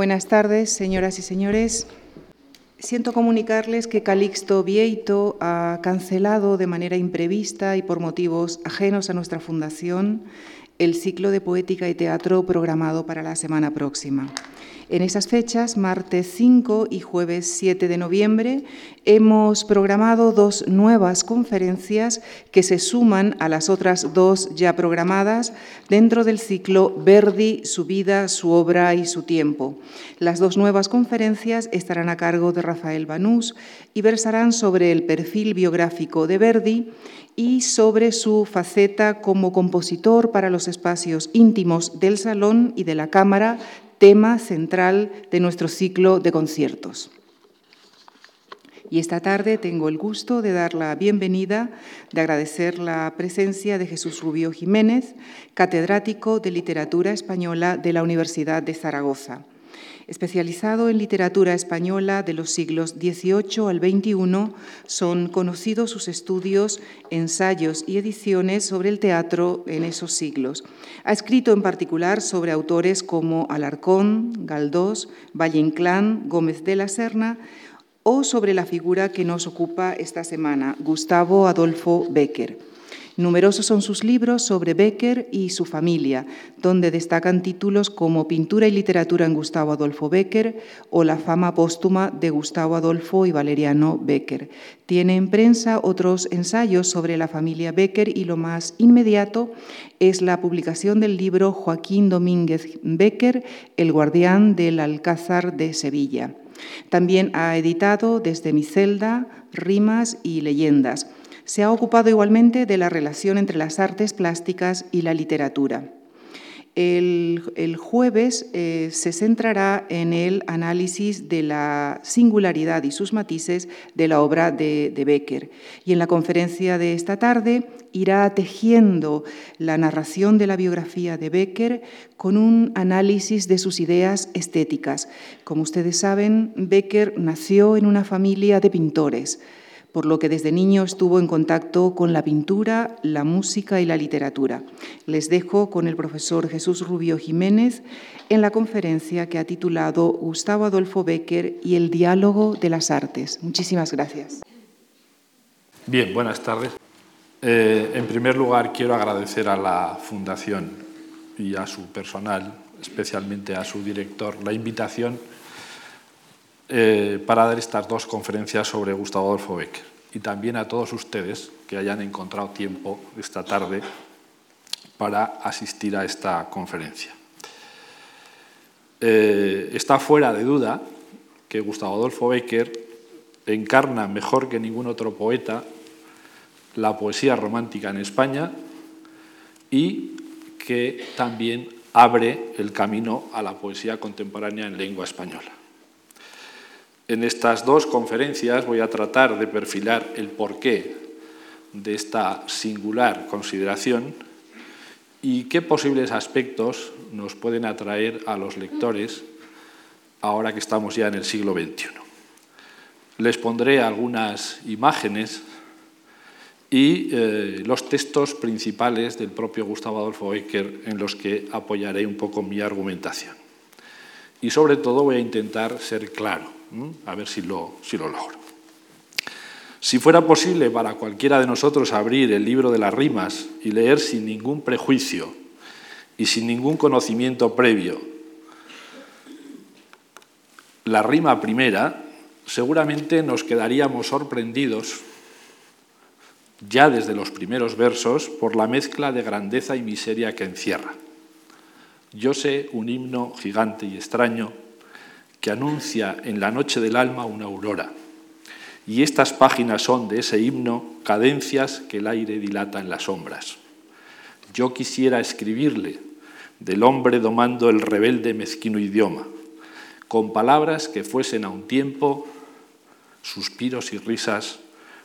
Buenas tardes, señoras y señores. Siento comunicarles que Calixto Vieito ha cancelado de manera imprevista y por motivos ajenos a nuestra fundación el ciclo de poética y teatro programado para la semana próxima. En esas fechas, martes 5 y jueves 7 de noviembre, hemos programado dos nuevas conferencias que se suman a las otras dos ya programadas dentro del ciclo Verdi, su vida, su obra y su tiempo. Las dos nuevas conferencias estarán a cargo de Rafael Banús y versarán sobre el perfil biográfico de Verdi y sobre su faceta como compositor para los espacios íntimos del salón y de la cámara, tema central de nuestro ciclo de conciertos. Y esta tarde tengo el gusto de dar la bienvenida, de agradecer la presencia de Jesús Rubio Jiménez, catedrático de Literatura Española de la Universidad de Zaragoza. Especializado en literatura española de los siglos XVIII al XXI, son conocidos sus estudios, ensayos y ediciones sobre el teatro en esos siglos. Ha escrito en particular sobre autores como Alarcón, Galdós, Valle Inclán, Gómez de la Serna o sobre la figura que nos ocupa esta semana, Gustavo Adolfo Becker. Numerosos son sus libros sobre Becker y su familia, donde destacan títulos como Pintura y literatura en Gustavo Adolfo Becker o La fama póstuma de Gustavo Adolfo y Valeriano Becker. Tiene en prensa otros ensayos sobre la familia Becker y lo más inmediato es la publicación del libro Joaquín Domínguez Becker, El guardián del Alcázar de Sevilla. También ha editado desde mi celda rimas y leyendas se ha ocupado igualmente de la relación entre las artes plásticas y la literatura. El, jueves eh, se centrará en el análisis de la singularidad y sus matices de la obra de, de, Becker. Y en la conferencia de esta tarde irá tejiendo la narración de la biografía de Becker con un análisis de sus ideas estéticas. Como ustedes saben, Becker nació en una familia de pintores por lo que desde niño estuvo en contacto con la pintura, la música y la literatura. Les dejo con el profesor Jesús Rubio Jiménez en la conferencia que ha titulado Gustavo Adolfo Becker y el diálogo de las artes. Muchísimas gracias. Bien, buenas tardes. Eh, en primer lugar, quiero agradecer a la Fundación y a su personal, especialmente a su director, la invitación eh, para dar estas dos conferencias sobre Gustavo Adolfo Becker. Y también a todos ustedes que hayan encontrado tiempo esta tarde para asistir a esta conferencia. Eh, está fuera de duda que Gustavo Adolfo Becker encarna mejor que ningún otro poeta la poesía romántica en España y que también abre el camino a la poesía contemporánea en lengua española. En estas dos conferencias voy a tratar de perfilar el porqué de esta singular consideración y qué posibles aspectos nos pueden atraer a los lectores ahora que estamos ya en el siglo XXI. Les pondré algunas imágenes y eh, los textos principales del propio Gustavo Adolfo Becker en los que apoyaré un poco mi argumentación. Y sobre todo voy a intentar ser claro a ver si lo, si lo logro. Si fuera posible para cualquiera de nosotros abrir el libro de las rimas y leer sin ningún prejuicio y sin ningún conocimiento previo la rima primera, seguramente nos quedaríamos sorprendidos ya desde los primeros versos por la mezcla de grandeza y miseria que encierra. Yo sé un himno gigante y extraño que anuncia en la noche del alma una aurora. Y estas páginas son de ese himno cadencias que el aire dilata en las sombras. Yo quisiera escribirle del hombre domando el rebelde mezquino idioma, con palabras que fuesen a un tiempo suspiros y risas,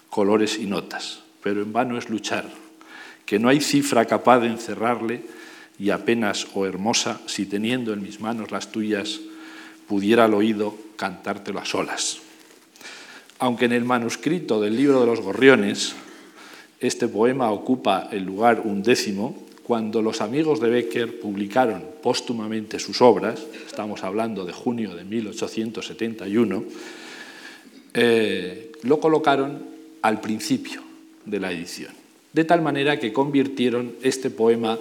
colores y notas. Pero en vano es luchar, que no hay cifra capaz de encerrarle y apenas o hermosa si teniendo en mis manos las tuyas pudiera al oído cantártelo a solas. Aunque en el manuscrito del libro de los gorriones este poema ocupa el lugar undécimo, cuando los amigos de Becker publicaron póstumamente sus obras, estamos hablando de junio de 1871, eh, lo colocaron al principio de la edición, de tal manera que convirtieron este poema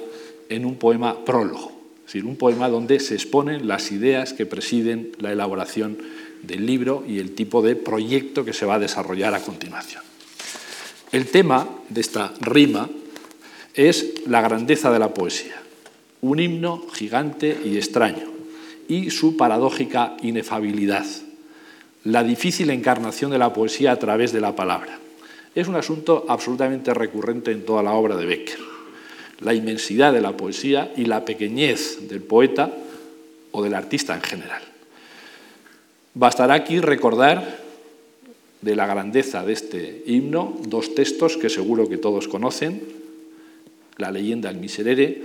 en un poema prólogo, es decir, un poema donde se exponen las ideas que presiden la elaboración del libro y el tipo de proyecto que se va a desarrollar a continuación. El tema de esta rima es la grandeza de la poesía, un himno gigante y extraño, y su paradójica inefabilidad, la difícil encarnación de la poesía a través de la palabra. Es un asunto absolutamente recurrente en toda la obra de Becker. La inmensidad de la poesía y la pequeñez del poeta o del artista en general. Bastará aquí recordar de la grandeza de este himno dos textos que seguro que todos conocen, la leyenda del Miserere,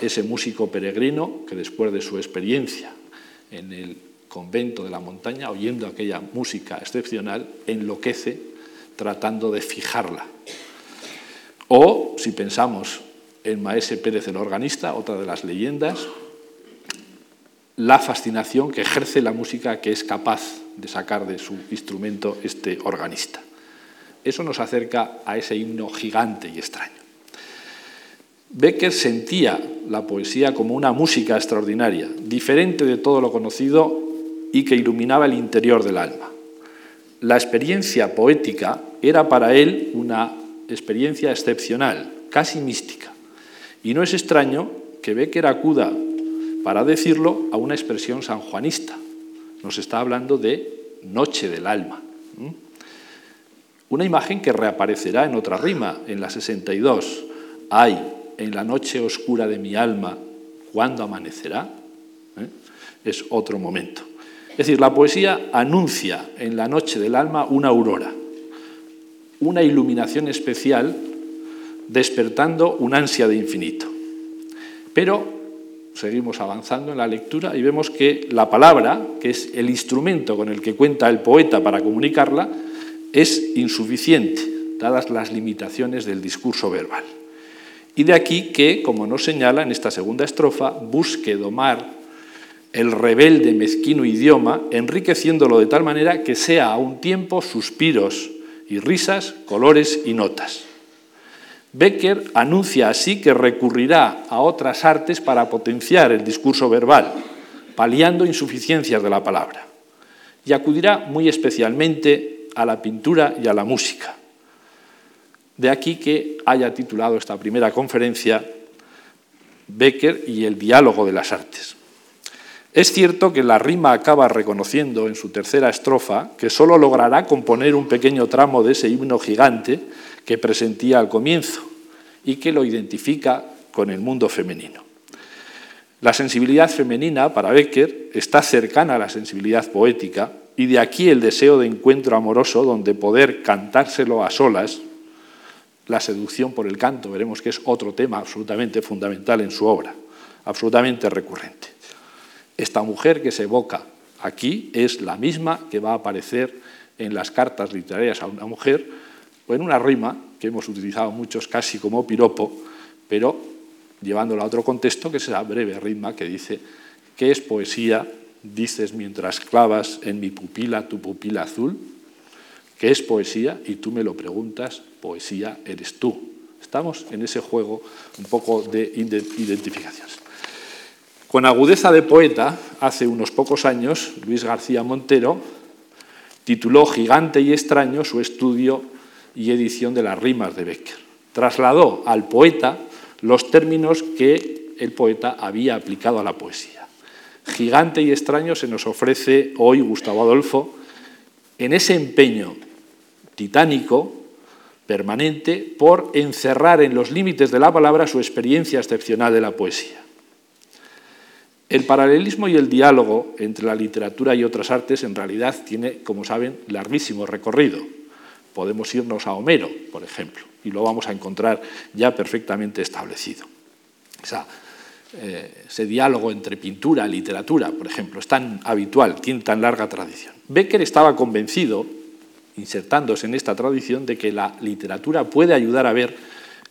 ese músico peregrino que después de su experiencia en el convento de la montaña, oyendo aquella música excepcional, enloquece tratando de fijarla. O, si pensamos en Maese Pérez el organista, otra de las leyendas, la fascinación que ejerce la música que es capaz de sacar de su instrumento este organista. Eso nos acerca a ese himno gigante y extraño. Becker sentía la poesía como una música extraordinaria, diferente de todo lo conocido y que iluminaba el interior del alma. La experiencia poética era para él una experiencia excepcional, casi mística. Y no es extraño que Becker acuda, para decirlo, a una expresión sanjuanista. Nos está hablando de noche del alma. Una imagen que reaparecerá en otra rima, en la 62. Hay en la noche oscura de mi alma, ¿cuándo amanecerá? ¿Eh? Es otro momento. Es decir, la poesía anuncia en la noche del alma una aurora, una iluminación especial, despertando un ansia de infinito. Pero seguimos avanzando en la lectura y vemos que la palabra, que es el instrumento con el que cuenta el poeta para comunicarla, es insuficiente, dadas las limitaciones del discurso verbal. Y de aquí que, como nos señala en esta segunda estrofa, busque domar el rebelde mezquino idioma, enriqueciéndolo de tal manera que sea a un tiempo suspiros y risas, colores y notas. Becker anuncia así que recurrirá a otras artes para potenciar el discurso verbal, paliando insuficiencias de la palabra, y acudirá muy especialmente a la pintura y a la música. De aquí que haya titulado esta primera conferencia Becker y el diálogo de las artes. Es cierto que la rima acaba reconociendo en su tercera estrofa que sólo logrará componer un pequeño tramo de ese himno gigante que presentía al comienzo y que lo identifica con el mundo femenino. La sensibilidad femenina para Becker está cercana a la sensibilidad poética y de aquí el deseo de encuentro amoroso donde poder cantárselo a solas la seducción por el canto. Veremos que es otro tema absolutamente fundamental en su obra, absolutamente recurrente. Esta mujer que se evoca aquí es la misma que va a aparecer en las cartas literarias a una mujer o en una rima que hemos utilizado muchos casi como piropo, pero llevándola a otro contexto, que es esa breve rima que dice, ¿qué es poesía? Dices mientras clavas en mi pupila tu pupila azul, ¿qué es poesía? Y tú me lo preguntas, poesía eres tú. Estamos en ese juego un poco de identificación. Con agudeza de poeta, hace unos pocos años, Luis García Montero tituló Gigante y extraño su estudio y edición de las rimas de Becker. Trasladó al poeta los términos que el poeta había aplicado a la poesía. Gigante y extraño se nos ofrece hoy Gustavo Adolfo en ese empeño titánico permanente por encerrar en los límites de la palabra su experiencia excepcional de la poesía. El paralelismo y el diálogo entre la literatura y otras artes en realidad tiene, como saben, larguísimo recorrido. Podemos irnos a Homero, por ejemplo, y lo vamos a encontrar ya perfectamente establecido. Eh, ese diálogo entre pintura y literatura, por ejemplo, es tan habitual, tiene tan larga tradición. Becker estaba convencido insertándose en esta tradición de que la literatura puede ayudar a ver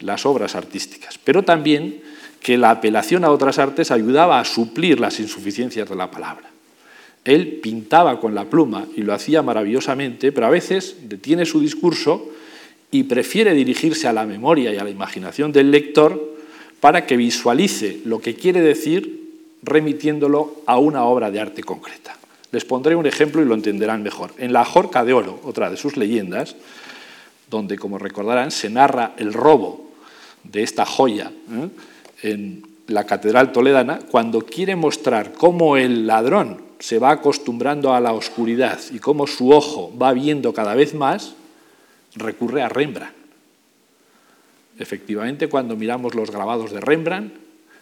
las obras artísticas, pero también que la apelación a otras artes ayudaba a suplir las insuficiencias de la palabra. Él pintaba con la pluma y lo hacía maravillosamente, pero a veces detiene su discurso y prefiere dirigirse a la memoria y a la imaginación del lector para que visualice lo que quiere decir remitiéndolo a una obra de arte concreta. Les pondré un ejemplo y lo entenderán mejor. En La Jorca de Oro, otra de sus leyendas, donde, como recordarán, se narra el robo de esta joya ¿eh? en la Catedral Toledana, cuando quiere mostrar cómo el ladrón se va acostumbrando a la oscuridad y cómo su ojo va viendo cada vez más, recurre a Rembrandt. Efectivamente, cuando miramos los grabados de Rembrandt,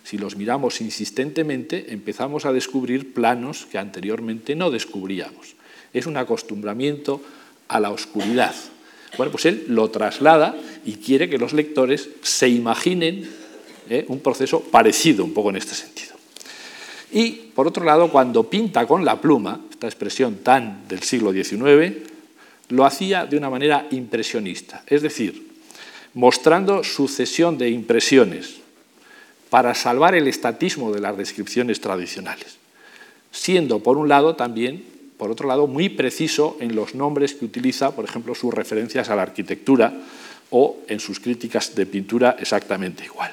si los miramos insistentemente, empezamos a descubrir planos que anteriormente no descubríamos. Es un acostumbramiento a la oscuridad. Bueno, pues él lo traslada y quiere que los lectores se imaginen ¿eh? un proceso parecido un poco en este sentido. Y, por otro lado, cuando pinta con la pluma, esta expresión tan del siglo XIX, lo hacía de una manera impresionista, es decir, mostrando sucesión de impresiones para salvar el estatismo de las descripciones tradicionales, siendo, por un lado, también, por otro lado, muy preciso en los nombres que utiliza, por ejemplo, sus referencias a la arquitectura o en sus críticas de pintura exactamente igual.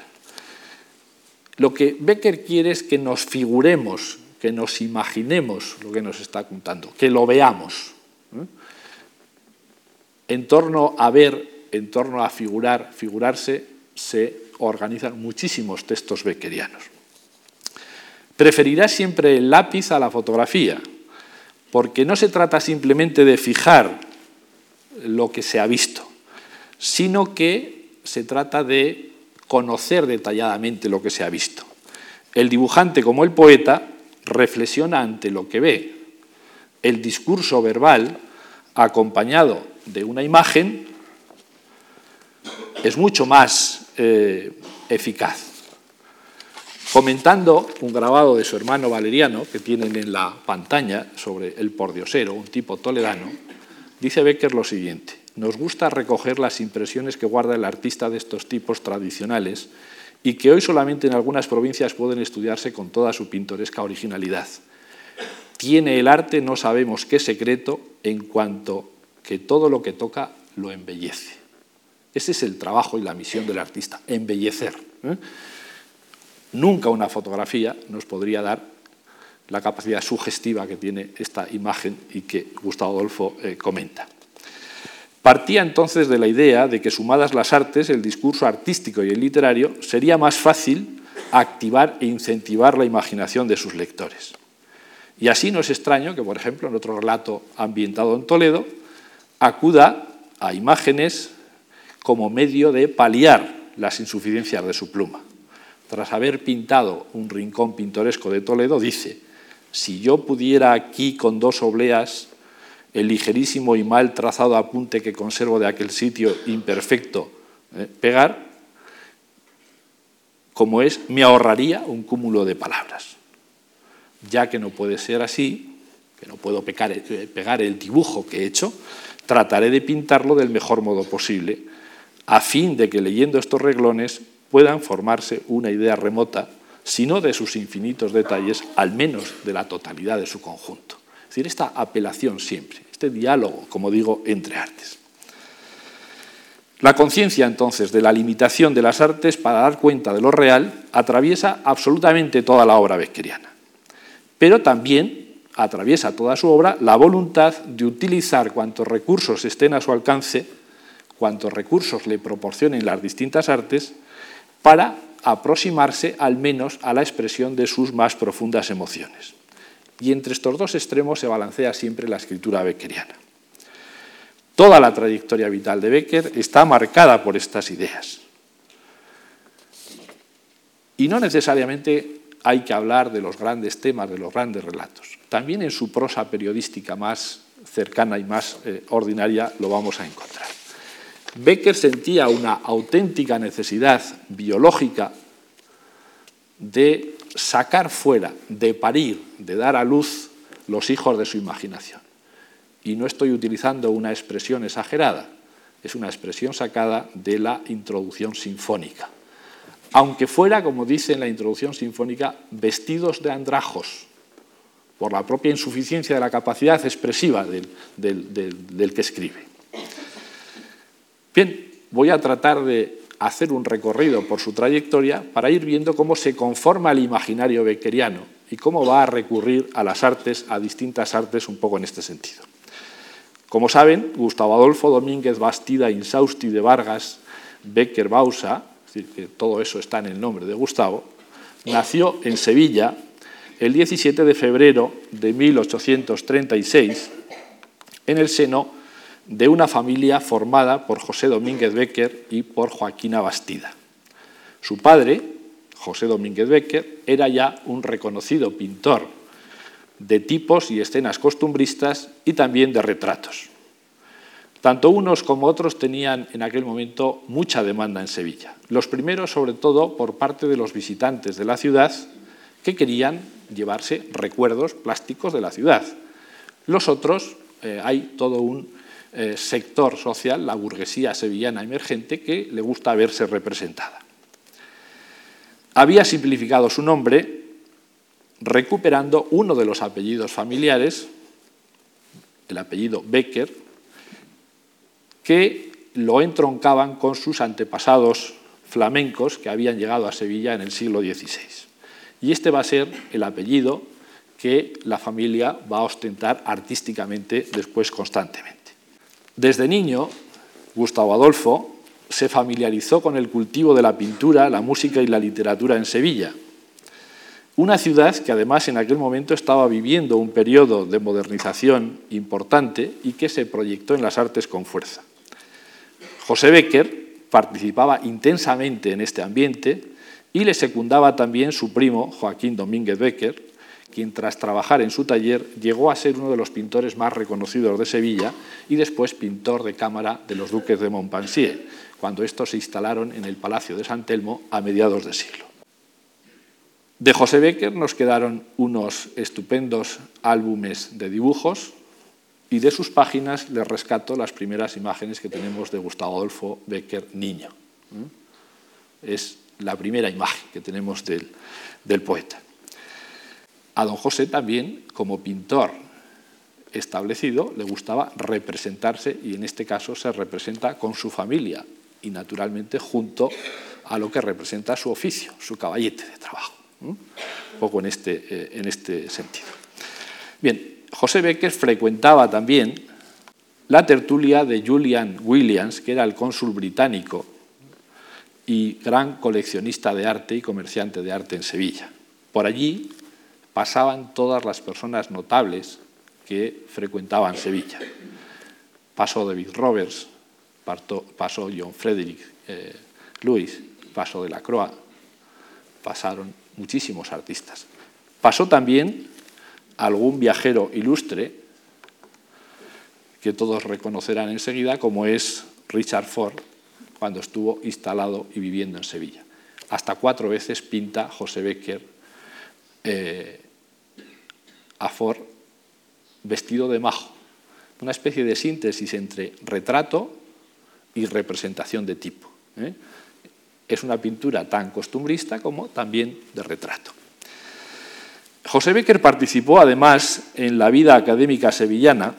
Lo que Becker quiere es que nos figuremos, que nos imaginemos lo que nos está contando, que lo veamos. ¿eh? En torno a ver, en torno a figurar, figurarse, se organizan muchísimos textos beckerianos. Preferirá siempre el lápiz a la fotografía, porque no se trata simplemente de fijar lo que se ha visto, sino que se trata de conocer detalladamente lo que se ha visto. El dibujante, como el poeta, reflexiona ante lo que ve. El discurso verbal, acompañado de una imagen, es mucho más eh, eficaz. Comentando un grabado de su hermano Valeriano, que tienen en la pantalla sobre el pordiosero, un tipo toledano, dice Becker lo siguiente. Nos gusta recoger las impresiones que guarda el artista de estos tipos tradicionales y que hoy solamente en algunas provincias pueden estudiarse con toda su pintoresca originalidad. Tiene el arte, no sabemos qué secreto, en cuanto que todo lo que toca lo embellece. Ese es el trabajo y la misión del artista, embellecer. ¿eh? Nunca una fotografía nos podría dar la capacidad sugestiva que tiene esta imagen y que Gustavo Adolfo eh, comenta. Partía entonces de la idea de que sumadas las artes, el discurso artístico y el literario, sería más fácil activar e incentivar la imaginación de sus lectores. Y así no es extraño que, por ejemplo, en otro relato ambientado en Toledo, acuda a imágenes como medio de paliar las insuficiencias de su pluma. Tras haber pintado un rincón pintoresco de Toledo, dice, si yo pudiera aquí con dos obleas el ligerísimo y mal trazado apunte que conservo de aquel sitio imperfecto eh, pegar, como es, me ahorraría un cúmulo de palabras. Ya que no puede ser así, que no puedo eh, pegar el dibujo que he hecho, trataré de pintarlo del mejor modo posible, a fin de que leyendo estos reglones puedan formarse una idea remota, si no de sus infinitos detalles, al menos de la totalidad de su conjunto. Es decir, esta apelación siempre, este diálogo, como digo, entre artes. La conciencia entonces de la limitación de las artes para dar cuenta de lo real atraviesa absolutamente toda la obra beckeriana, pero también atraviesa toda su obra la voluntad de utilizar cuantos recursos estén a su alcance, cuantos recursos le proporcionen las distintas artes, para aproximarse al menos a la expresión de sus más profundas emociones y entre estos dos extremos se balancea siempre la escritura beckeriana. Toda la trayectoria vital de Becker está marcada por estas ideas. Y no necesariamente hay que hablar de los grandes temas, de los grandes relatos. También en su prosa periodística más cercana y más eh, ordinaria lo vamos a encontrar. Becker sentía una auténtica necesidad biológica de sacar fuera, de parir, de dar a luz los hijos de su imaginación. Y no estoy utilizando una expresión exagerada. es una expresión sacada de la introducción sinfónica. Aunque fuera, como dice en la introducción sinfónica, vestidos de andrajos, por la propia insuficiencia de la capacidad expresiva del, del que escribe. Bien, voy a tratar de hacer un recorrido por su trayectoria para ir viendo cómo se conforma el imaginario beckeriano y cómo va a recurrir a las artes, a distintas artes, un poco en este sentido. Como saben, Gustavo Adolfo Domínguez Bastida Insausti de Vargas Becker Bausa, es decir, que todo eso está en el nombre de Gustavo, nació en Sevilla el 17 de febrero de 1836 en el seno de una familia formada por José Domínguez Becker y por Joaquina Bastida. Su padre, José Domínguez Becker, era ya un reconocido pintor de tipos y escenas costumbristas y también de retratos. Tanto unos como otros tenían en aquel momento mucha demanda en Sevilla. Los primeros, sobre todo, por parte de los visitantes de la ciudad que querían llevarse recuerdos plásticos de la ciudad. Los otros, eh, hay todo un eh, sector social, la burguesía sevillana emergente, que le gusta verse representada. Había simplificado su nombre recuperando uno de los apellidos familiares, el apellido Becker, que lo entroncaban con sus antepasados flamencos que habían llegado a Sevilla en el siglo XVI. Y este va a ser el apellido que la familia va a ostentar artísticamente después constantemente. Desde niño, Gustavo Adolfo se familiarizó con el cultivo de la pintura, la música y la literatura en Sevilla, una ciudad que además en aquel momento estaba viviendo un periodo de modernización importante y que se proyectó en las artes con fuerza. José Becker participaba intensamente en este ambiente y le secundaba también su primo Joaquín Domínguez Becker, quien tras trabajar en su taller llegó a ser uno de los pintores más reconocidos de Sevilla y después pintor de cámara de los duques de Montpensier, cuando estos se instalaron en el Palacio de San Telmo a mediados de siglo. De José Becker nos quedaron unos estupendos álbumes de dibujos y de sus páginas les rescato las primeras imágenes que tenemos de Gustavo Adolfo Becker niño. Es la primera imagen que tenemos del, del poeta. A don José también, como pintor establecido, le gustaba representarse y en este caso se representa con su familia y naturalmente junto a lo que representa su oficio, su caballete de trabajo. Un poco en este, eh, en este sentido. Bien, José Becker frecuentaba también la tertulia de Julian Williams, que era el cónsul británico y gran coleccionista de arte y comerciante de arte en Sevilla. Por allí pasaban todas las personas notables que frecuentaban Sevilla. Pasó David Roberts, pasó John Frederick eh, Lewis, pasó de la Croix, pasaron muchísimos artistas. Pasó también algún viajero ilustre que todos reconocerán enseguida, como es Richard Ford, cuando estuvo instalado y viviendo en Sevilla. Hasta cuatro veces pinta José Becker eh, a Ford vestido de majo, una especie de síntesis entre retrato y representación de tipo. ¿eh? es una pintura tan costumbrista como también de retrato. José Becker participó además en la vida académica sevillana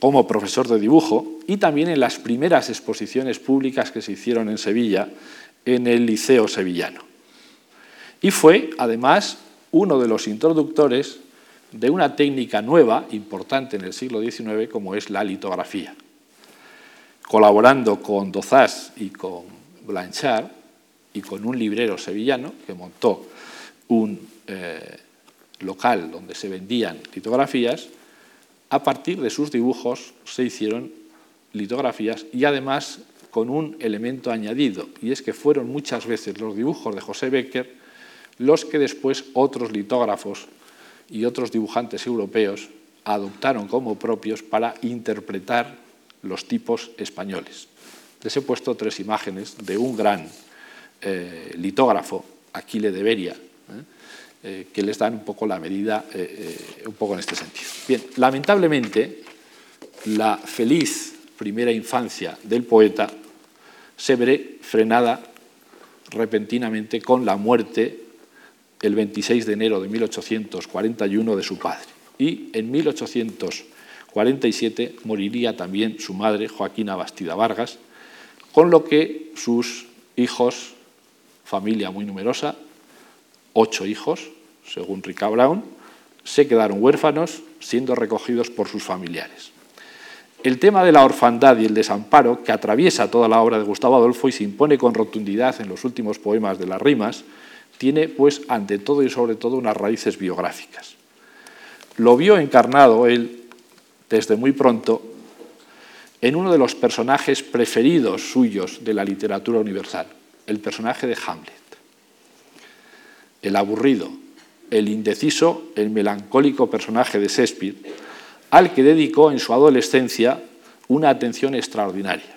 como profesor de dibujo y también en las primeras exposiciones públicas que se hicieron en Sevilla en el Liceo Sevillano. Y fue además uno de los introductores de una técnica nueva, importante en el siglo XIX, como es la litografía. Colaborando con Dozás y con Blanchard, y con un librero sevillano que montó un eh, local donde se vendían litografías, a partir de sus dibujos se hicieron litografías y además con un elemento añadido, y es que fueron muchas veces los dibujos de José Becker los que después otros litógrafos y otros dibujantes europeos adoptaron como propios para interpretar los tipos españoles. Les he puesto tres imágenes de un gran eh, litógrafo, Aquile de Beria, ¿eh? Eh, que les dan un poco la medida, un poco en este sentido. Bien, lamentablemente, la feliz primera infancia del poeta se ve frenada repentinamente con la muerte el 26 de enero de 1841 de su padre. Y en 1847 moriría también su madre, Joaquina Bastida Vargas, con lo que sus hijos, familia muy numerosa, ocho hijos, según Rica Brown, se quedaron huérfanos siendo recogidos por sus familiares. El tema de la orfandad y el desamparo, que atraviesa toda la obra de Gustavo Adolfo y se impone con rotundidad en los últimos poemas de las rimas, tiene, pues, ante todo y sobre todo, unas raíces biográficas. Lo vio encarnado él, desde muy pronto, en uno de los personajes preferidos suyos de la literatura universal, el personaje de Hamlet. El aburrido, el indeciso, el melancólico personaje de Shakespeare, al que dedicó en su adolescencia una atención extraordinaria.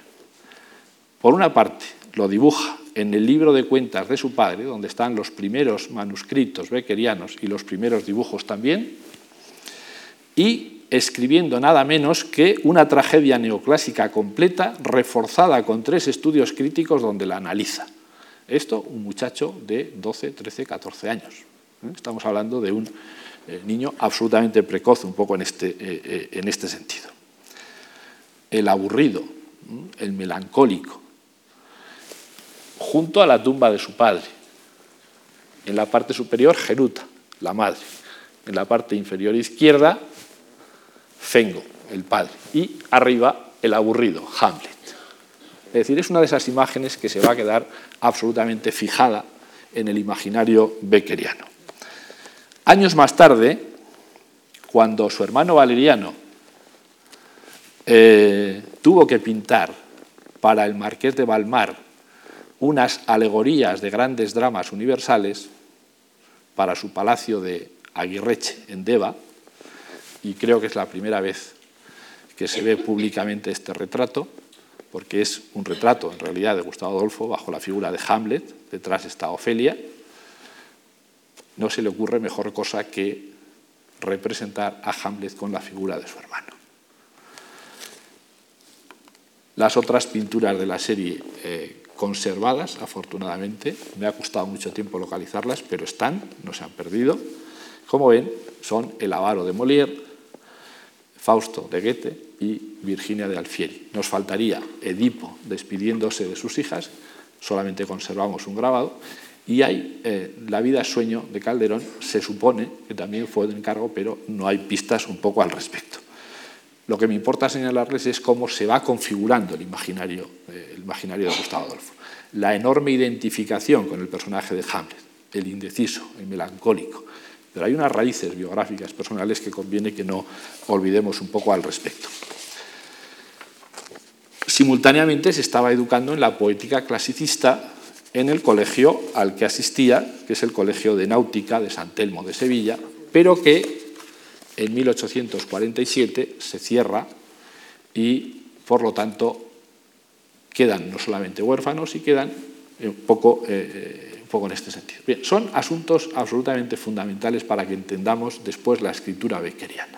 Por una parte, lo dibuja en el libro de cuentas de su padre, donde están los primeros manuscritos beckerianos y los primeros dibujos también, y escribiendo nada menos que una tragedia neoclásica completa, reforzada con tres estudios críticos donde la analiza. Esto, un muchacho de 12, 13, 14 años. ¿eh? Estamos hablando de un eh, niño absolutamente precoz, un poco en este, eh, en este sentido. El aburrido, el melancólico, junto a la tumba de su padre. En la parte superior, Geruta, la madre. En la parte inferior izquierda, Fengo, el padre. Y arriba, el aburrido, Hamlet. Es decir, es una de esas imágenes que se va a quedar absolutamente fijada en el imaginario beckeriano. Años más tarde, cuando su hermano Valeriano eh, tuvo que pintar para el marqués de Balmar unas alegorías de grandes dramas universales para su palacio de Aguirreche, en Deva, y creo que es la primera vez que se ve públicamente este retrato, porque es un retrato en realidad de Gustavo Adolfo bajo la figura de Hamlet, detrás está Ofelia, no se le ocurre mejor cosa que representar a Hamlet con la figura de su hermano. Las otras pinturas de la serie eh, conservadas, afortunadamente, me ha costado mucho tiempo localizarlas, pero están, no se han perdido. Como ven, son El avaro de Molière, Fausto de Goethe y Virginia de Alfieri. Nos faltaría Edipo despidiéndose de sus hijas, solamente conservamos un grabado, y hay eh, La vida sueño de Calderón, se supone que también fue de encargo, pero no hay pistas un poco al respecto. Lo que me importa señalarles es cómo se va configurando el imaginario, eh, el imaginario de Gustavo Adolfo. La enorme identificación con el personaje de Hamlet, el indeciso, el melancólico. Pero hay unas raíces biográficas personales que conviene que no olvidemos un poco al respecto. Simultáneamente se estaba educando en la poética clasicista en el colegio al que asistía, que es el Colegio de Náutica de San Telmo de Sevilla, pero que en 1847 se cierra y, por lo tanto, quedan no solamente huérfanos, y quedan un poco, eh, un poco en este sentido. Bien, son asuntos absolutamente fundamentales para que entendamos después la escritura beckeriana.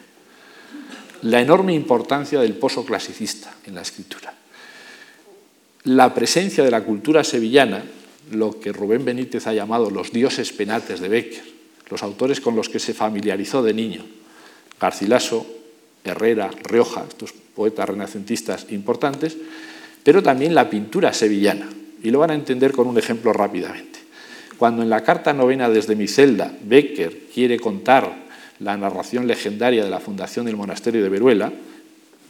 La enorme importancia del pozo clasicista en la escritura. La presencia de la cultura sevillana lo que Rubén Benítez ha llamado los dioses penates de Becker, los autores con los que se familiarizó de niño, Garcilaso, Herrera, Rioja, estos poetas renacentistas importantes, pero también la pintura sevillana. Y lo van a entender con un ejemplo rápidamente. Cuando en la carta novena desde mi celda Becker quiere contar la narración legendaria de la fundación del monasterio de Veruela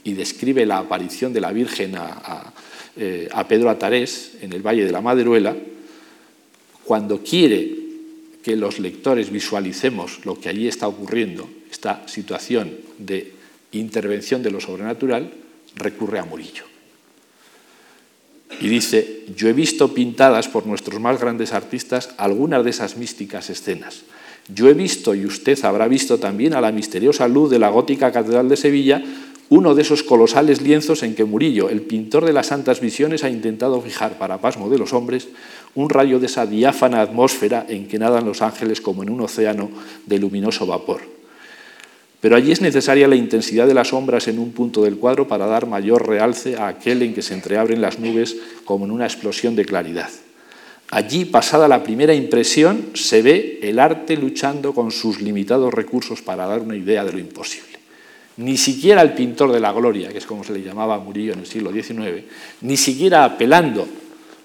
y describe la aparición de la Virgen a, eh, Pedro Atarés en el Valle de la Maderuela, cuando quiere que los lectores visualicemos lo que allí está ocurriendo, esta situación de intervención de lo sobrenatural, recurre a Murillo. Y dice, yo he visto pintadas por nuestros más grandes artistas algunas de esas místicas escenas. Yo he visto, y usted habrá visto también, a la misteriosa luz de la gótica Catedral de Sevilla, uno de esos colosales lienzos en que Murillo, el pintor de las santas visiones, ha intentado fijar para pasmo de los hombres un rayo de esa diáfana atmósfera en que nadan los ángeles como en un océano de luminoso vapor. pero allí es necesaria la intensidad de las sombras en un punto del cuadro para dar mayor realce a aquel en que se entreabren las nubes como en una explosión de claridad. Allí, pasada la primera impresión, se ve el arte luchando con sus limitados recursos para dar una idea de lo imposible. Ni siquiera el pintor de la gloria, que es como se le llamaba a Murillo en el siglo XIX, ni siquiera apelando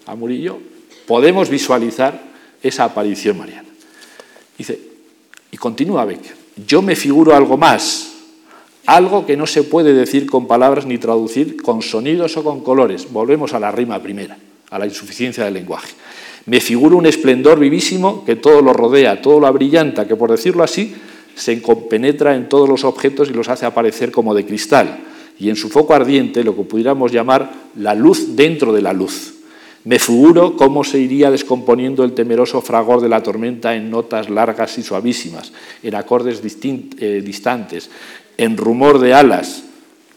a Murillo, podemos visualizar esa aparición mariana. Dice, y continúa Becker, yo me figuro algo más, algo que no se puede decir con palabras ni traducir con sonidos o con colores. Volvemos a la rima primera, a la insuficiencia del lenguaje. Me figuro un esplendor vivísimo que todo lo rodea, todo lo abrillanta, que por decirlo así, se compenetra en todos los objetos y los hace aparecer como de cristal, y en su foco ardiente lo que pudiéramos llamar la luz dentro de la luz. Me figuro cómo se iría descomponiendo el temeroso fragor de la tormenta en notas largas y suavísimas, en acordes eh, distantes, en rumor de alas.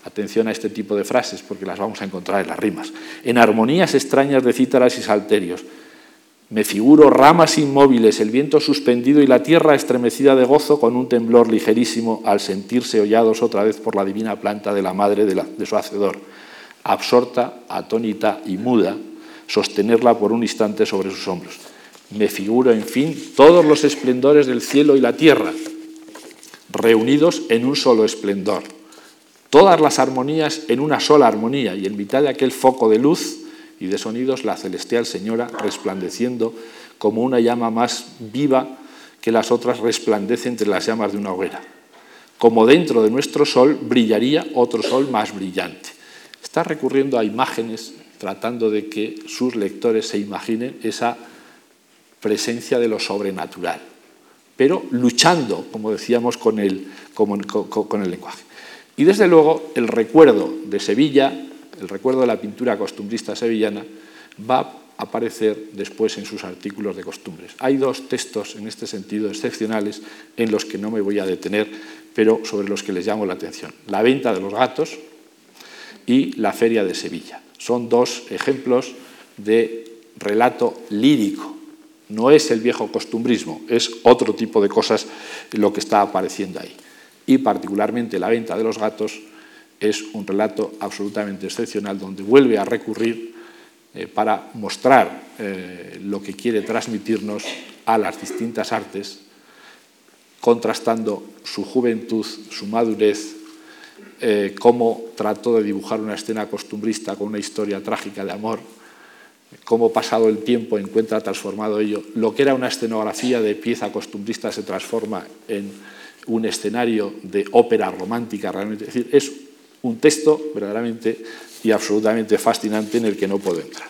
Atención a este tipo de frases porque las vamos a encontrar en las rimas. En armonías extrañas de cítaras y salterios me figuro ramas inmóviles, el viento suspendido y la tierra estremecida de gozo con un temblor ligerísimo al sentirse hollados otra vez por la divina planta de la madre de, su hacedor. Absorta, atónita y muda, sostenerla por un instante sobre sus hombros. Me figuro, en fin, todos los esplendores del cielo y la tierra, reunidos en un solo esplendor. Todas las armonías en una sola armonía y en mitad de aquel foco de luz y de sonidos la celestial señora resplandeciendo como una llama más viva que las otras resplandece entre las llamas de una hoguera. Como dentro de nuestro sol brillaría otro sol más brillante. Está recurriendo a imágenes tratando de que sus lectores se imaginen esa presencia de lo sobrenatural, pero luchando, como decíamos, con el, lenguaje. Y desde luego el recuerdo de Sevilla el recuerdo de la pintura costumbrista sevillana va a aparecer después en sus artículos de costumbres. Hay dos textos en este sentido excepcionales en los que no me voy a detener, pero sobre los que les llamo la atención. La venta de los gatos y la feria de Sevilla. Son dos ejemplos de relato lírico. No es el viejo costumbrismo, es otro tipo de cosas lo que está apareciendo ahí. Y particularmente la venta de los gatos es un relato absolutamente excepcional donde vuelve a recurrir eh, para mostrar eh, lo que quiere transmitirnos a las distintas artes, contrastando su juventud, su madurez, eh, cómo trató de dibujar una escena costumbrista con una historia trágica de amor, cómo pasado el tiempo encuentra transformado ello. Lo que era una escenografía de pieza costumbrista se transforma en un escenario de ópera romántica realmente. Es decir, es un texto verdaderamente y absolutamente fascinante en el que no puedo entrar.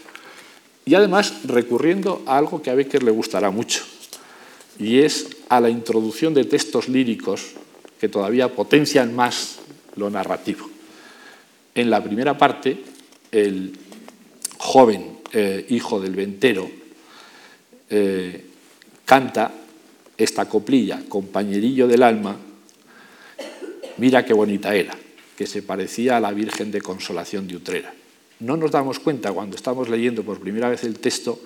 Y además recurriendo a algo que a Becker le gustará mucho, y es a la introducción de textos líricos que todavía potencian más lo narrativo. En la primera parte, el joven eh, hijo del ventero eh, canta esta coplilla, compañerillo del alma, mira qué bonita era que se parecía a la Virgen de Consolación de Utrera. No nos damos cuenta cuando estamos leyendo por primera vez el texto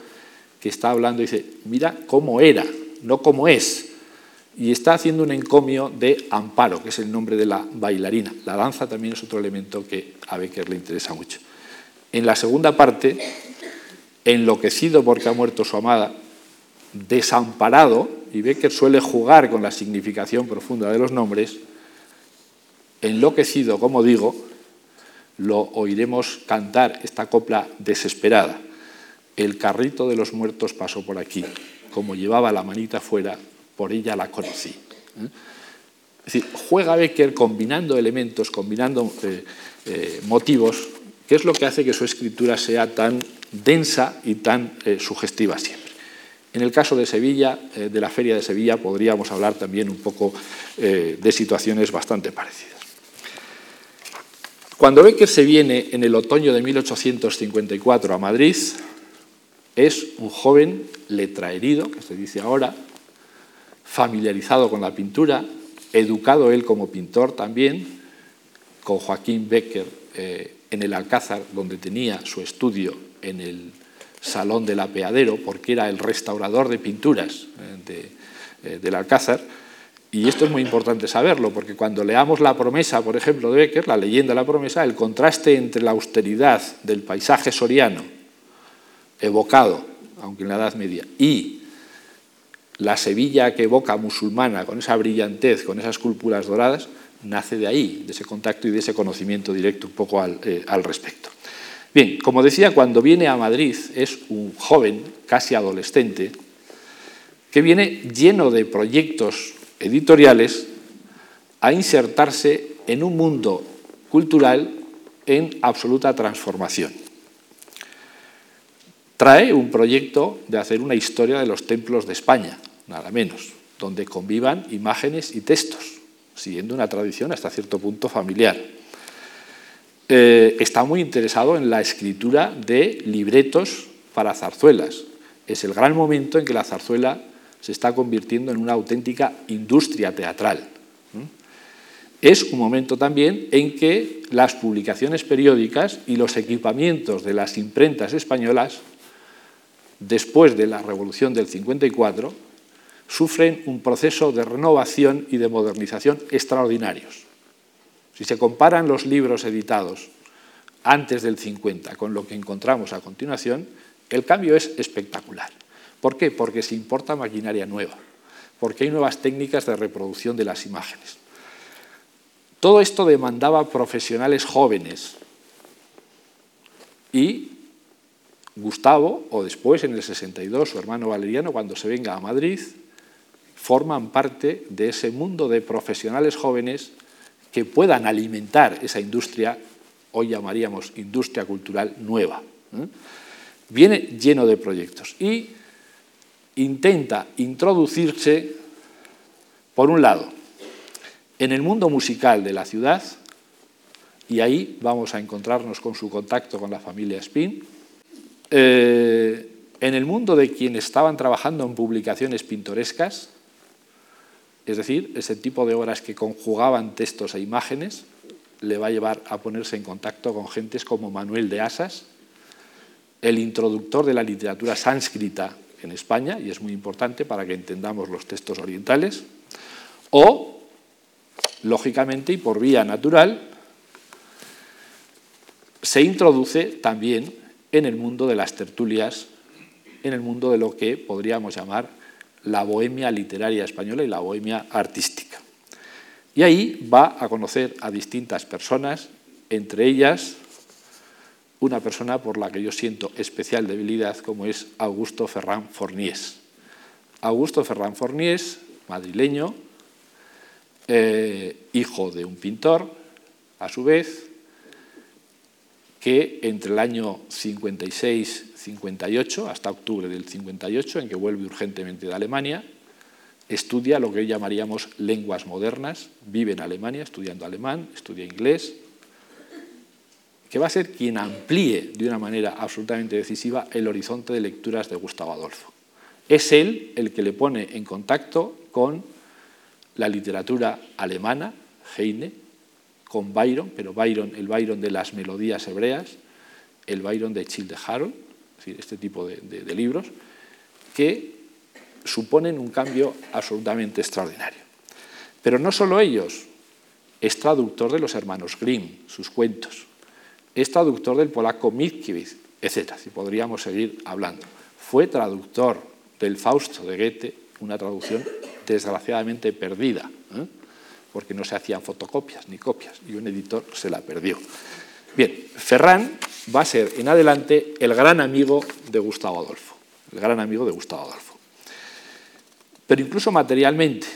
que está hablando dice, mira cómo era, no cómo es. Y está haciendo un encomio de Amparo, que es el nombre de la bailarina. La danza también es otro elemento que a Becker le interesa mucho. En la segunda parte, enloquecido porque ha muerto su amada, desamparado, y Becker suele jugar con la significación profunda de los nombres, enloquecido, como digo, lo oiremos cantar esta copla desesperada. El carrito de los muertos pasó por aquí, como llevaba la manita fuera, por ella la conocí. ¿eh? Es decir, juega Becker combinando elementos, combinando eh, eh, motivos, que es lo que hace que su escritura sea tan densa y tan sugestiva siempre. En el caso de Sevilla, de la Feria de Sevilla, podríamos hablar también un poco de situaciones bastante parecidas. Cuando Becker se viene en el otoño de 1854 a Madrid, es un joven letraherido, que se dice ahora, familiarizado con la pintura, educado él como pintor también, con Joaquín Becker eh, en el Alcázar, donde tenía su estudio en el Salón del Apeadero, porque era el restaurador de pinturas eh, eh, del Alcázar, Y esto es muy importante saberlo, porque cuando leamos La promesa, por ejemplo, de Becker, la leyenda de la promesa, el contraste entre la austeridad del paisaje soriano, evocado, aunque en la Edad Media, y la Sevilla que evoca musulmana, con esa brillantez, con esas cúpulas doradas, nace de ahí, de ese contacto y de ese conocimiento directo un poco al, eh, al respecto. Bien, como decía, cuando viene a Madrid es un joven, casi adolescente, que viene lleno de proyectos editoriales a insertarse en un mundo cultural en absoluta transformación. Trae un proyecto de hacer una historia de los templos de España, nada menos, donde convivan imágenes y textos, siguiendo una tradición hasta cierto punto familiar. Eh, está muy interesado en la escritura de libretos para zarzuelas. Es el gran momento en que la zarzuela se está convirtiendo en una auténtica industria teatral. Es un momento también en que las publicaciones periódicas y los equipamientos de las imprentas españolas, después de la Revolución del 54, sufren un proceso de renovación y de modernización extraordinarios. Si se comparan los libros editados antes del 50 con lo que encontramos a continuación, el cambio es espectacular. ¿Por qué? Porque se importa maquinaria nueva, porque hay nuevas técnicas de reproducción de las imágenes. Todo esto demandaba profesionales jóvenes y Gustavo, o después en el 62 su hermano Valeriano, cuando se venga a Madrid, forman parte de ese mundo de profesionales jóvenes que puedan alimentar esa industria, hoy llamaríamos industria cultural nueva. ¿eh? Viene lleno de proyectos y intenta introducirse, por un lado, en el mundo musical de la ciudad, y ahí vamos a encontrarnos con su contacto con la familia Spin, eh, en el mundo de quienes estaban trabajando en publicaciones pintorescas, es decir, ese tipo de obras que conjugaban textos e imágenes le va a llevar a ponerse en contacto con gentes como Manuel de Asas, el introductor de la literatura sánscrita en España, y es muy importante para que entendamos los textos orientales, o, lógicamente y por vía natural, se introduce también en el mundo de las tertulias, en el mundo de lo que podríamos llamar la bohemia literaria española y la bohemia artística. Y ahí va a conocer a distintas personas, entre ellas una persona por la que yo siento especial debilidad, como es Augusto Ferrán Forniés. Augusto Ferrán Forniés, madrileño, eh, hijo de un pintor, a su vez, que entre el año 56 58 hasta octubre del 58, en que vuelve urgentemente de Alemania, estudia lo que hoy llamaríamos lenguas modernas, vive en Alemania estudiando alemán, estudia inglés, que va a ser quien amplíe de una manera absolutamente decisiva el horizonte de lecturas de Gustavo Adolfo. Es él el que le pone en contacto con la literatura alemana, Heine, con Byron, pero Byron, el Byron de las melodías hebreas, el Byron de Childe Harold, este tipo de, libros, que suponen un cambio absolutamente extraordinario. Pero no solo ellos, es traductor de los hermanos Grimm, sus cuentos, es traductor del polaco Mickiewicz, etc. Si podríamos seguir hablando. Fue traductor del Fausto de Goethe, una traducción desgraciadamente perdida, ¿eh? Porque no se hacían fotocopias ni copias, y un editor se la perdió. Bien, Ferran va a ser en adelante el gran amigo de Gustavo Adolfo, el gran amigo de Gustavo Adolfo. Pero incluso materialmente,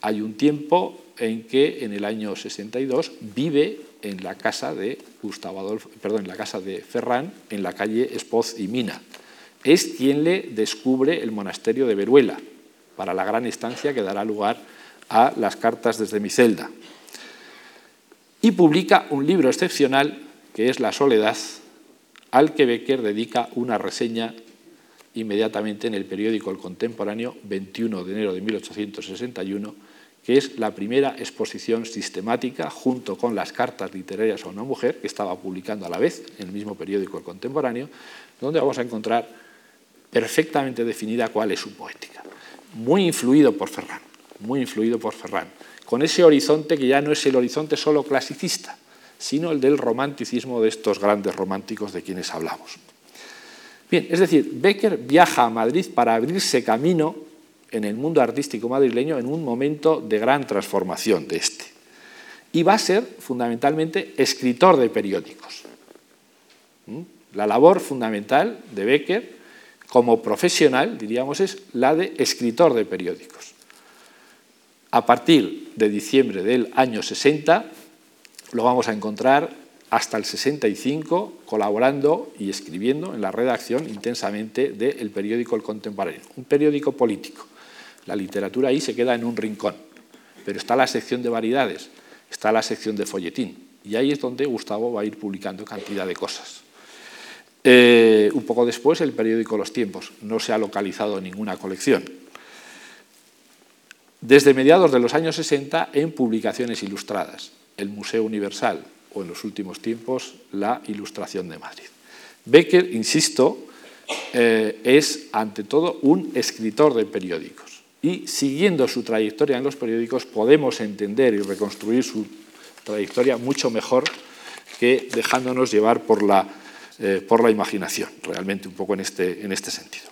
hay un tiempo en que en el año 62 vive en la casa de Gustavo Adolfo, perdón, en la casa de Ferran, en la calle Espoz y Mina. Es quien le descubre el monasterio de Veruela para la gran estancia que dará lugar a las cartas desde mi celda. Y publica un libro excepcional que es La soledad, al que Becker dedica una reseña inmediatamente en el periódico El Contemporáneo, 21 de enero de 1861, que es la primera exposición sistemática junto con las cartas literarias a una mujer, que estaba publicando a la vez en el mismo periódico El Contemporáneo, donde vamos a encontrar perfectamente definida cuál es su poética. Muy influido por Ferran. Muy influido por Ferran, con ese horizonte que ya no es el horizonte solo clasicista, sino el del romanticismo de estos grandes románticos de quienes hablamos. Bien, es decir, Becker viaja a Madrid para abrirse camino en el mundo artístico madrileño en un momento de gran transformación de este. Y va a ser fundamentalmente escritor de periódicos. ¿Mm? La labor fundamental de Becker como profesional, diríamos, es la de escritor de periódicos. A partir de diciembre del año 60 lo vamos a encontrar hasta el 65 colaborando y escribiendo en la redacción intensamente del periódico El Contemporáneo, un periódico político. La literatura ahí se queda en un rincón, pero está la sección de variedades, está la sección de folletín, y ahí es donde Gustavo va a ir publicando cantidad de cosas. Eh, un poco después el periódico Los Tiempos, no se ha localizado ninguna colección. Desde mediados de los años 60 en publicaciones ilustradas, el Museo Universal, o en los últimos tiempos la Ilustración de Madrid. Becker, insisto, eh, es ante todo un escritor de periódicos y siguiendo su trayectoria en los periódicos podemos entender y reconstruir su trayectoria mucho mejor que dejándonos llevar por la, eh, por la imaginación, realmente un poco en este, en este sentido.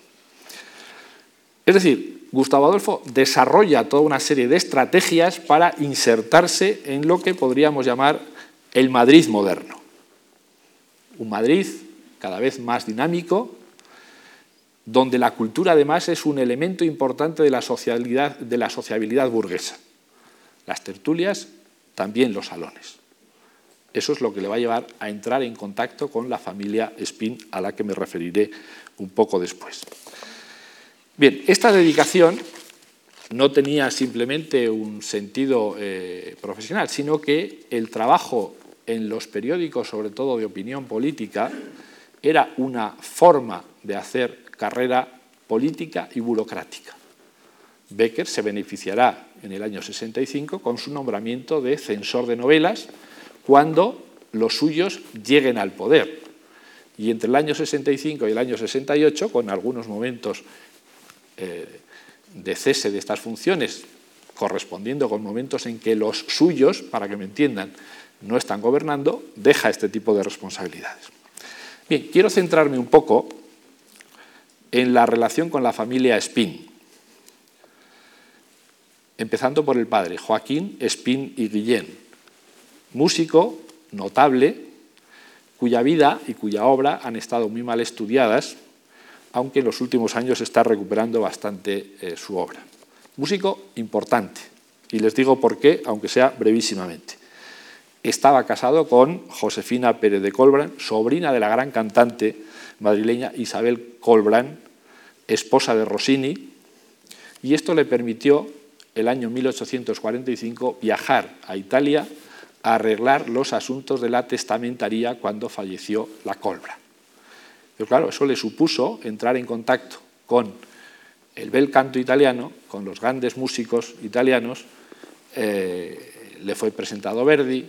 Es decir, Gustavo Adolfo desarrolla toda una serie de estrategias para insertarse en lo que podríamos llamar el Madrid moderno. Un Madrid cada vez más dinámico, donde la cultura además es un elemento importante de la, sociabilidad, de la sociabilidad burguesa. Las tertulias, también los salones. Eso es lo que le va a llevar a entrar en contacto con la familia Spin, a la que me referiré un poco después. Bien, esta dedicación no tenía simplemente un sentido eh, profesional, sino que el trabajo en los periódicos, sobre todo de opinión política, era una forma de hacer carrera política y burocrática. Becker se beneficiará en el año 65 con su nombramiento de censor de novelas cuando los suyos lleguen al poder. Y entre el año 65 y el año 68, con algunos momentos eh, de cese de estas funciones, correspondiendo con momentos en que los suyos, para que me entiendan, no están gobernando, deja este tipo de responsabilidades. Bien, quiero centrarme un poco en la relación con la familia Espín, empezando por el padre, Joaquín Espín y Guillén, músico notable, cuya vida y cuya obra han estado muy mal estudiadas, aunque en los últimos años está recuperando bastante eh, su obra. Músico importante, y les digo por qué, aunque sea brevísimamente. Estaba casado con Josefina Pérez de Colbrán, sobrina de la gran cantante madrileña Isabel Colbrán, esposa de Rossini, y esto le permitió el año 1845 viajar a Italia a arreglar los asuntos de la testamentaría cuando falleció la Colbra. Pero claro, eso le supuso entrar en contacto con el bel canto italiano, con los grandes músicos italianos. Eh, le fue presentado Verdi,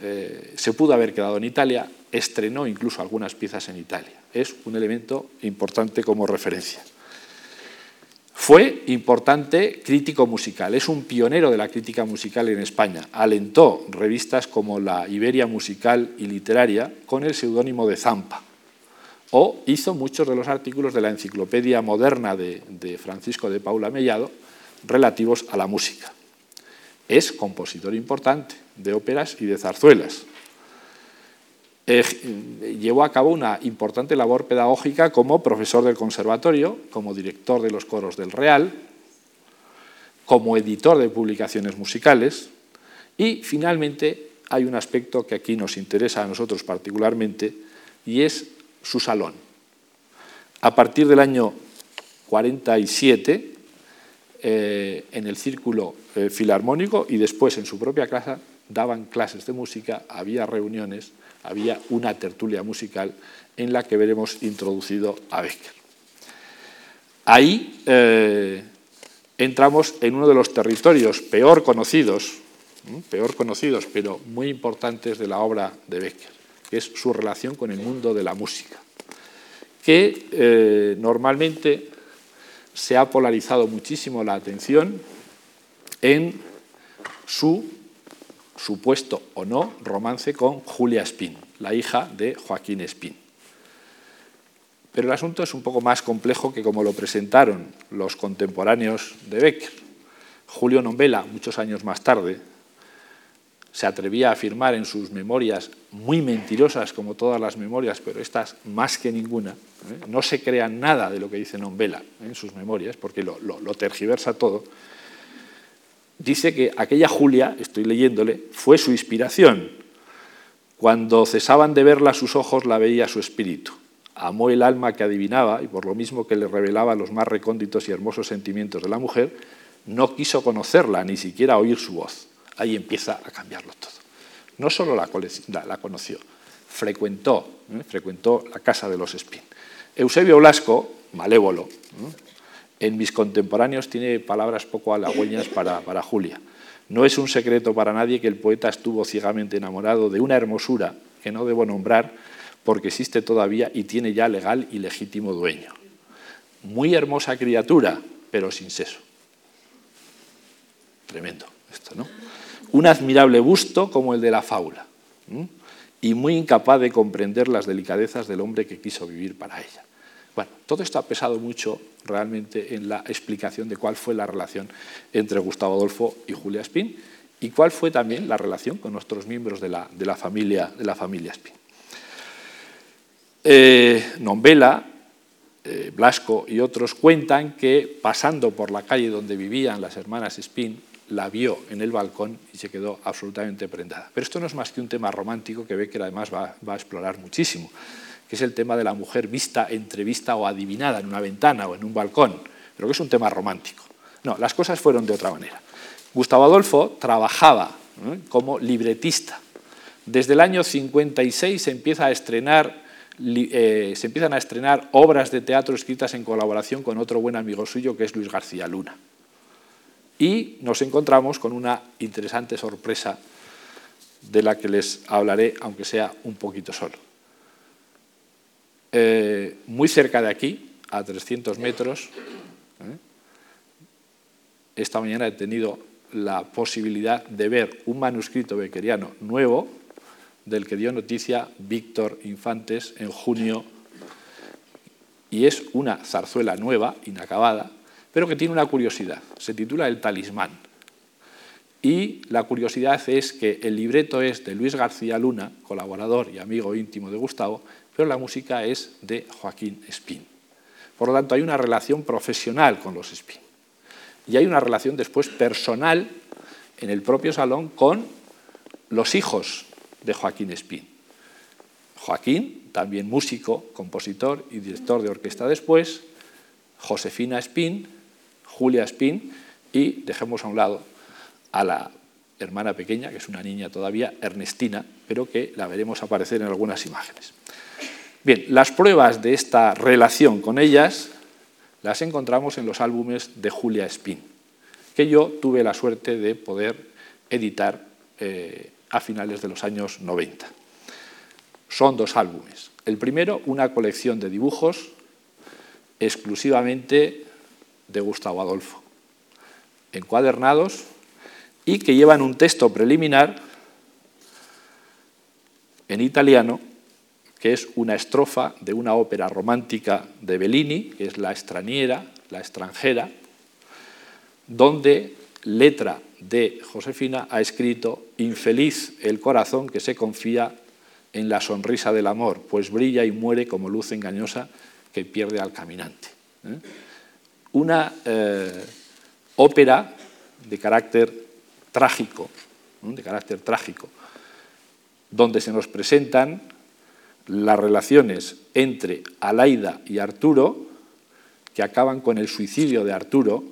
eh, se pudo haber quedado en Italia, estrenó incluso algunas piezas en Italia. Es un elemento importante como referencia. Fue importante crítico musical, es un pionero de la crítica musical en España. Alentó revistas como la Iberia Musical y Literaria con el seudónimo de Zampa o hizo muchos de los artículos de la Enciclopedia Moderna de, Francisco de Paula Mellado relativos a la música. Es compositor importante de óperas y de zarzuelas. Llevó a cabo una importante labor pedagógica como profesor del conservatorio, como director de los coros del Real, como editor de publicaciones musicales y finalmente hay un aspecto que aquí nos interesa a nosotros particularmente y es su salón. A partir del año 47, eh, en el círculo eh, filarmónico y después en su propia casa, daban clases de música, había reuniones, había una tertulia musical en la que veremos introducido a Becker. Ahí eh, entramos en uno de los territorios peor conocidos, peor conocidos, pero muy importantes de la obra de Becker que es su relación con el mundo de la música, que eh, normalmente se ha polarizado muchísimo la atención en su supuesto o no romance con Julia Spin, la hija de Joaquín Spin. Pero el asunto es un poco más complejo que como lo presentaron los contemporáneos de Becker. Julio Nombela, muchos años más tarde, se atrevía a afirmar en sus memorias, muy mentirosas como todas las memorias, pero estas más que ninguna, ¿eh? no se crea nada de lo que dice Nombela en sus memorias, porque lo, lo tergiversa todo, dice que aquella Julia, estoy leyéndole, fue su inspiración. Cuando cesaban de verla sus ojos, la veía su espíritu. Amó el alma que adivinaba y por lo mismo que le revelaba los más recónditos y hermosos sentimientos de la mujer, no quiso conocerla, ni siquiera oír su voz. Ahí empieza a cambiarlo todo. No solo la, conoció, frecuentó, ¿eh? frecuentó la casa de los Spin. Eusebio Blasco, malévolo, en mis contemporáneos tiene palabras poco halagüeñas para, para Julia. No es un secreto para nadie que el poeta estuvo ciegamente enamorado de una hermosura que no debo nombrar porque existe todavía y tiene ya legal y legítimo dueño. Muy hermosa criatura, pero sin seso. Tremendo esto, ¿no? Un admirable busto como el de la fábula y muy incapaz de comprender las delicadezas del hombre que quiso vivir para ella. Bueno, todo esto ha pesado mucho realmente en la explicación de cuál fue la relación entre Gustavo Adolfo y Julia Spin y cuál fue también la relación con nuestros miembros de la, familia, de la familia Spin. Eh, Nombela, eh, Blasco y otros cuentan que pasando por la calle donde vivían las hermanas Spin, la vio en el balcón y se quedó absolutamente prendada. Pero esto no es más que un tema romántico que Becker además va a explorar muchísimo que es el tema de la mujer vista, entrevista o adivinada en una ventana o en un balcón, pero que es un tema romántico. No, las cosas fueron de otra manera. Gustavo Adolfo trabajaba como libretista. Desde el año 56 se, empieza a estrenar, eh, se empiezan a estrenar obras de teatro escritas en colaboración con otro buen amigo suyo que es Luis García Luna. Y nos encontramos con una interesante sorpresa de la que les hablaré, aunque sea un poquito solo. Eh, muy cerca de aquí, a 300 metros, ¿eh? esta mañana he tenido la posibilidad de ver un manuscrito bequeriano nuevo del que dio noticia Víctor Infantes en junio y es una zarzuela nueva, inacabada, pero que tiene una curiosidad. Se titula El talismán. Y la curiosidad es que el libreto es de Luis García Luna, colaborador y amigo íntimo de Gustavo, pero la música es de Joaquín Espín. Por lo tanto, hay una relación profesional con los Espín. Y hay una relación después personal en el propio salón con los hijos de Joaquín Espín. Joaquín, también músico, compositor y director de orquesta después, Josefina Espín, Julia Espín y, dejemos a un lado, a la hermana pequeña, que es una niña todavía, Ernestina, pero que la veremos aparecer en algunas imágenes. Bien, las pruebas de esta relación con ellas las encontramos en los álbumes de Julia Spin, que yo tuve la suerte de poder editar eh, a finales de los años 90. Son dos álbumes. El primero, una colección de dibujos exclusivamente de Gustavo Adolfo, encuadernados y que llevan un texto preliminar en italiano que es una estrofa de una ópera romántica de Bellini, que es La extranjera, la extranjera, donde letra de Josefina ha escrito Infeliz el corazón que se confía en la sonrisa del amor, pues brilla y muere como luz engañosa que pierde al caminante. ¿eh? Una eh, ópera de carácter trágico, de carácter trágico, donde se nos presentan las relaciones entre Alaida y Arturo, que acaban con el suicidio de Arturo,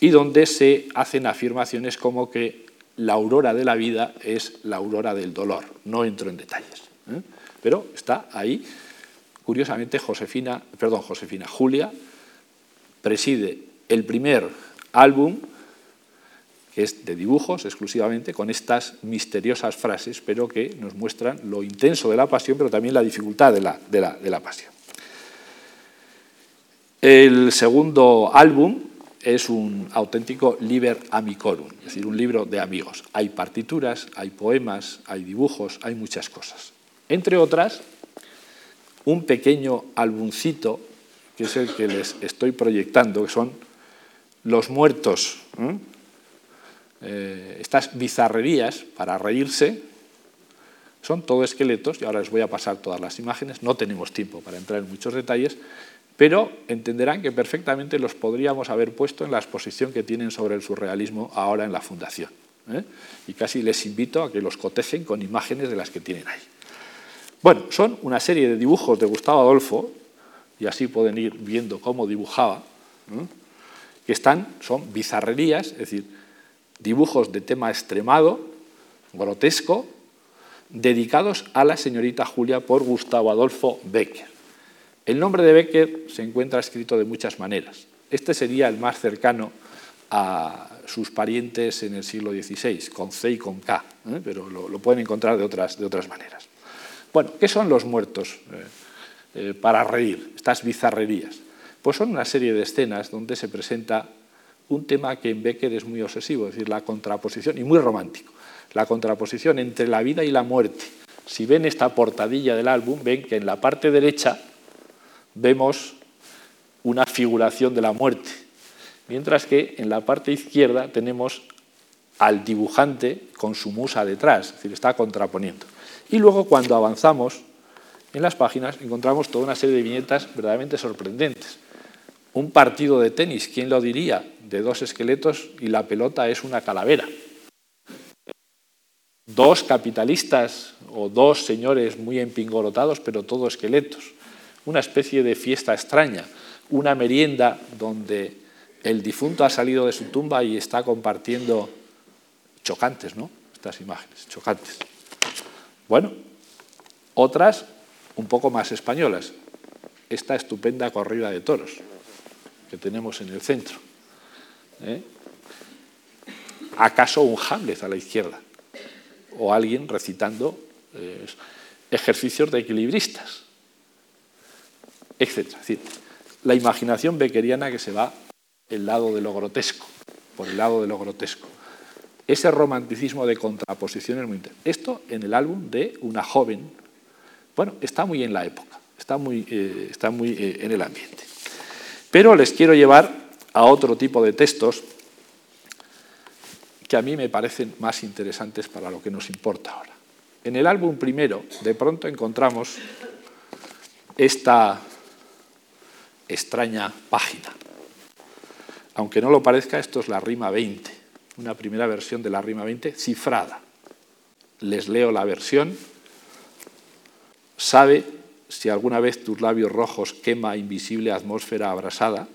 y donde se hacen afirmaciones como que la aurora de la vida es la aurora del dolor. No entro en detalles, ¿eh? pero está ahí. Curiosamente, Josefina, perdón, Josefina, Julia preside el primer álbum que es de dibujos exclusivamente, con estas misteriosas frases, pero que nos muestran lo intenso de la pasión, pero también la dificultad de la, pasión. El segundo álbum es un auténtico liber amicorum, es decir, un libro de amigos. Hay partituras, hay poemas, hay dibujos, hay muchas cosas. Entre otras, un pequeño álbumcito, que es el que les estoy proyectando, que son los muertos, eh, estas bizarrerías para reírse, son todo esqueletos, y ahora les voy a pasar todas las imágenes, no tenemos tiempo para entrar en muchos detalles, pero entenderán que perfectamente los podríamos haber puesto en la exposición que tienen sobre el surrealismo ahora en la Fundación. ¿eh? Y casi les invito a que los cotejen con imágenes de las que tienen ahí. Bueno, son una serie de dibujos de Gustavo Adolfo, y así pueden ir viendo cómo dibujaba, ¿eh? que están, son bizarrerías, es decir, dibujos de tema extremado, grotesco, dedicados a la señorita Julia por Gustavo Adolfo Becker. El nombre de Becker se encuentra escrito de muchas maneras. Este sería el más cercano a sus parientes en el siglo XVI, con C y con K, ¿eh? pero lo, pueden encontrar de otras, de otras maneras. Bueno, ¿qué son los muertos eh, para reír, estas bizarrerías? Pues son una serie de escenas donde se presenta un tema que en Becker es muy obsesivo, es decir, la contraposición, y muy romántico, la contraposición entre la vida y la muerte. Si ven esta portadilla del álbum, ven que en la parte derecha vemos una figuración de la muerte, mientras que en la parte izquierda tenemos al dibujante con su musa detrás, es decir, está contraponiendo. Y luego cuando avanzamos en las páginas encontramos toda una serie de viñetas verdaderamente sorprendentes. Un partido de tenis, ¿quién lo diría? De dos esqueletos y la pelota es una calavera. Dos capitalistas o dos señores muy empingorotados, pero todos esqueletos una especie de fiesta extraña, una merienda donde el difunto ha salido de su tumba y está compartiendo chocantes, ¿no? Estas imágenes, chocantes. Bueno, otras un poco más españolas. Esta estupenda corrida de toros que tenemos en el centro. ¿eh? ¿Acaso un Hamlet a la izquierda? O alguien recitando eh, ejercicios de equilibristas etc. Es decir, la imaginación beckeriana que se va el lado de lo grotesco, por el lado de lo grotesco. Ese romanticismo de contraposición es muy interesante. Esto en el álbum de una joven, bueno, está muy en la época, está muy, eh, está muy eh, en el ambiente. Pero les quiero llevar a otro tipo de textos que a mí me parecen más interesantes para lo que nos importa ahora. En el álbum primero, de pronto encontramos esta extraña página. Aunque no lo parezca, esto es la rima 20, una primera versión de la rima 20 cifrada. Les leo la versión. Sabe si alguna vez tus labios rojos quema invisible atmósfera abrasada,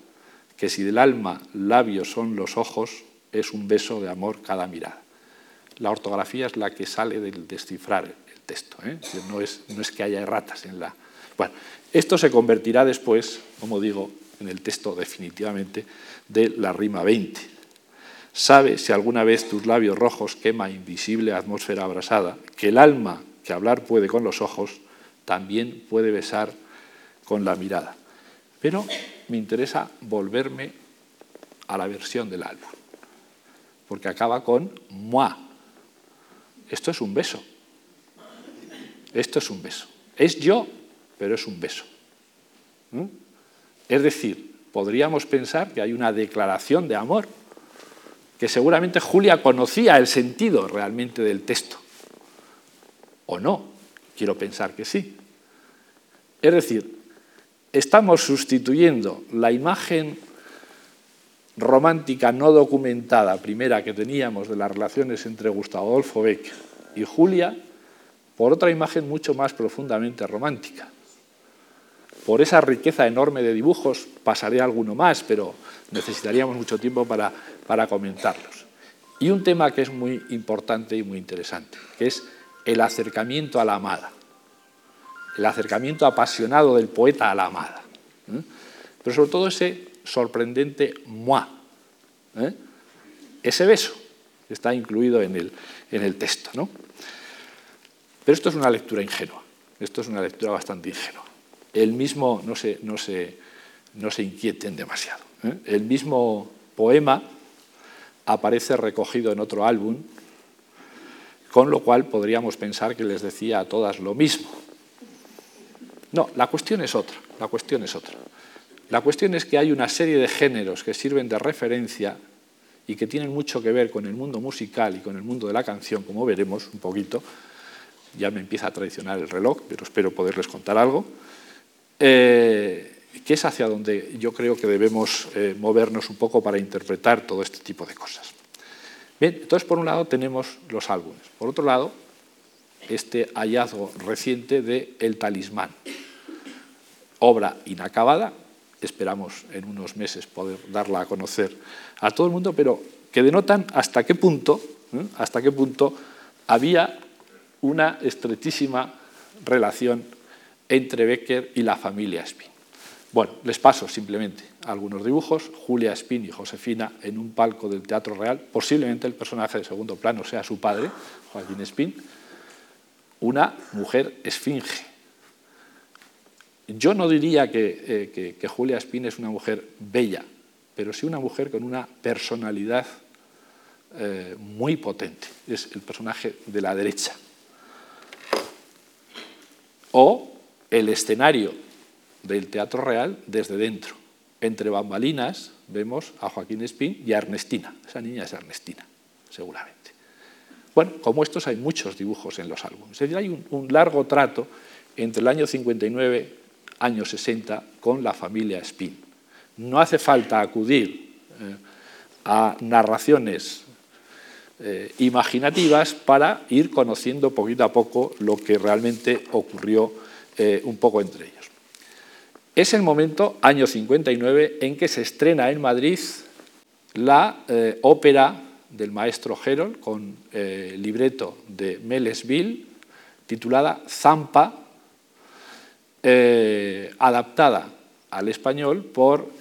que si del alma labios son los ojos, es un beso de amor cada mirada. La ortografía es la que sale del descifrar el texto, ¿eh? no, es, no es que haya erratas en la... Bueno, esto se convertirá después, como digo, en el texto definitivamente de la rima 20. Sabe si alguna vez tus labios rojos quema invisible atmósfera abrasada, que el alma que hablar puede con los ojos, también puede besar con la mirada. Pero me interesa volverme a la versión del álbum, porque acaba con moi. Esto es un beso. Esto es un beso. Es yo pero es un beso. Es decir, podríamos pensar que hay una declaración de amor, que seguramente Julia conocía el sentido realmente del texto. ¿O no? Quiero pensar que sí. Es decir, estamos sustituyendo la imagen romántica no documentada primera que teníamos de las relaciones entre Gustavo Adolfo Beck y Julia por otra imagen mucho más profundamente romántica. Por esa riqueza enorme de dibujos pasaré alguno más, pero necesitaríamos mucho tiempo para, para comentarlos. Y un tema que es muy importante y muy interesante, que es el acercamiento a la amada, el acercamiento apasionado del poeta a la amada. ¿eh? Pero sobre todo ese sorprendente moi, ¿eh? ese beso está incluido en el, en el texto. ¿no? Pero esto es una lectura ingenua, esto es una lectura bastante ingenua el mismo, no se, no se, no se inquieten demasiado, ¿eh? el mismo poema aparece recogido en otro álbum, con lo cual podríamos pensar que les decía a todas lo mismo. No, la cuestión es otra, la cuestión es otra. La cuestión es que hay una serie de géneros que sirven de referencia y que tienen mucho que ver con el mundo musical y con el mundo de la canción, como veremos un poquito. Ya me empieza a traicionar el reloj, pero espero poderles contar algo. Eh, que es hacia donde yo creo que debemos eh, movernos un poco para interpretar todo este tipo de cosas. Bien, entonces por un lado tenemos los álbumes, por otro lado este hallazgo reciente de El Talismán, obra inacabada, esperamos en unos meses poder darla a conocer a todo el mundo, pero que denotan hasta qué punto, ¿eh? hasta qué punto había una estrechísima relación entre Becker y la familia Spin. Bueno, les paso simplemente algunos dibujos. Julia Spin y Josefina en un palco del Teatro Real. Posiblemente el personaje de segundo plano sea su padre, Joaquín Spin. Una mujer esfinge. Yo no diría que, eh, Julia Spin es una mujer bella, pero sí una mujer con una personalidad eh, muy potente. Es el personaje de la derecha. O el escenario del Teatro Real desde dentro. Entre bambalinas vemos a Joaquín Espín y a Ernestina. Esa niña es Ernestina, seguramente. Bueno, como estos hay muchos dibujos en los álbumes. Es decir, hay un, largo trato entre el año 59 año 60 con la familia Spin. No hace falta acudir eh, a narraciones eh, imaginativas para ir conociendo poquito a poco lo que realmente ocurrió eh, un poco entre ellos. Es el momento, año 59, en que se estrena en Madrid la eh, ópera del maestro Herold con eh, libreto de Melesville, titulada Zampa, eh, adaptada al español por